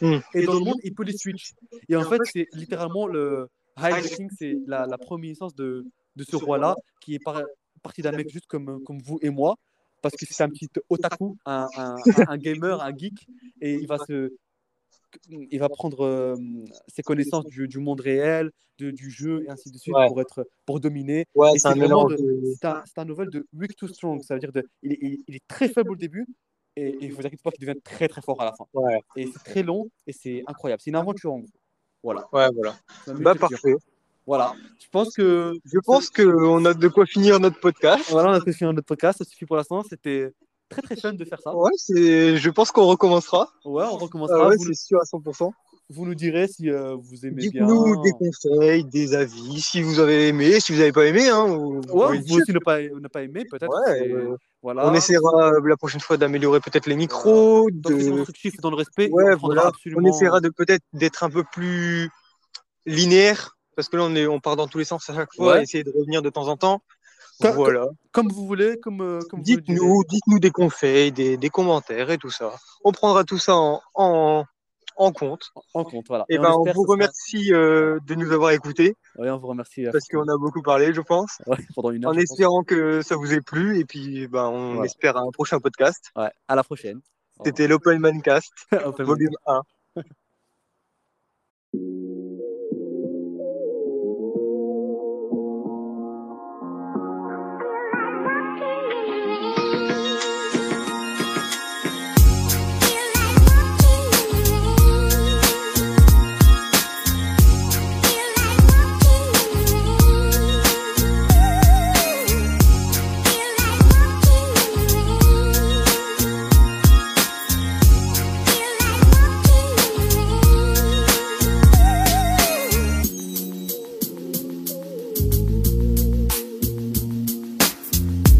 A: Mhm.
B: Et dans le monde, il peut les switch. Et en fait, c'est littéralement le High the King, c'est la, la première naissance de, de ce roi-là, qui est par- parti d'un mec juste comme, comme vous et moi, parce que c'est un petit otaku, un, un, un- un gamer, un geek, et il va se. Il va prendre euh, ses connaissances du, du monde réel, de- du jeu et ainsi de suite
A: Ouais.
B: pour être pour dominer.
A: Ouais,
B: Et
A: c'est un
B: un, novel de weak to strong, ça veut dire de, il, est, il- il est très faible au début et et il vous inquiétez pas qu'il devient très très fort à la fin.
A: Ouais,
B: Et c'est très long et c'est incroyable. C'est une aventure en gros. Voilà.
A: ouais, voilà. Bah, parfait.
B: Voilà. Je pense que
A: Je pense qu'on a de quoi finir notre podcast.
B: voilà, on a fini notre podcast. Ça suffit pour l'instant. C'était très très fun de faire ça.
A: Ouais, c'est. Je pense qu'on recommencera.
B: Ouais, on
A: Ah
B: recommencera.
A: ouais,
B: vous,
A: c'est sûr à 100%.
B: Vous nous direz si euh, vous aimez bien.
A: Dites-nous des conseils, des avis, si vous avez aimé, si vous n'avez pas aimé. Hein, vous-
B: Ouais, vous aussi ne pas, ne pas aimer peut-être.
A: Ouais, euh,
B: voilà.
A: On essaiera euh, la prochaine fois d'améliorer peut-être les micros,
B: c'est
A: de...
B: constructif dans le respect.
A: Ouais,
B: on
A: voilà.
B: absolument.
A: On essaiera de peut-être d'être un peu plus linéaire, parce que là on, est, on part dans tous les sens à chaque fois, essayer de revenir de temps en temps.
B: Comme-
A: voilà.
B: Comme vous voulez, comme, euh, comme.
A: Dites-nous, dites-nous des conseils, des, des commentaires et tout ça. On prendra tout ça en, en, en compte.
B: en compte. Voilà.
A: Et ben on vous
B: sera-
A: remercie euh, de nous avoir écoutés,
B: Ouais, on vous remercie. euh,
A: parce qu'on a beaucoup parlé, je pense.
B: ouais, pendant une heure.
A: En
B: pense.
A: espérant que ça vous ait plu, et puis ben, on
B: Voilà.
A: espère un prochain podcast.
B: Ouais, à la prochaine.
A: C'était l'Open Mancast, volume 1.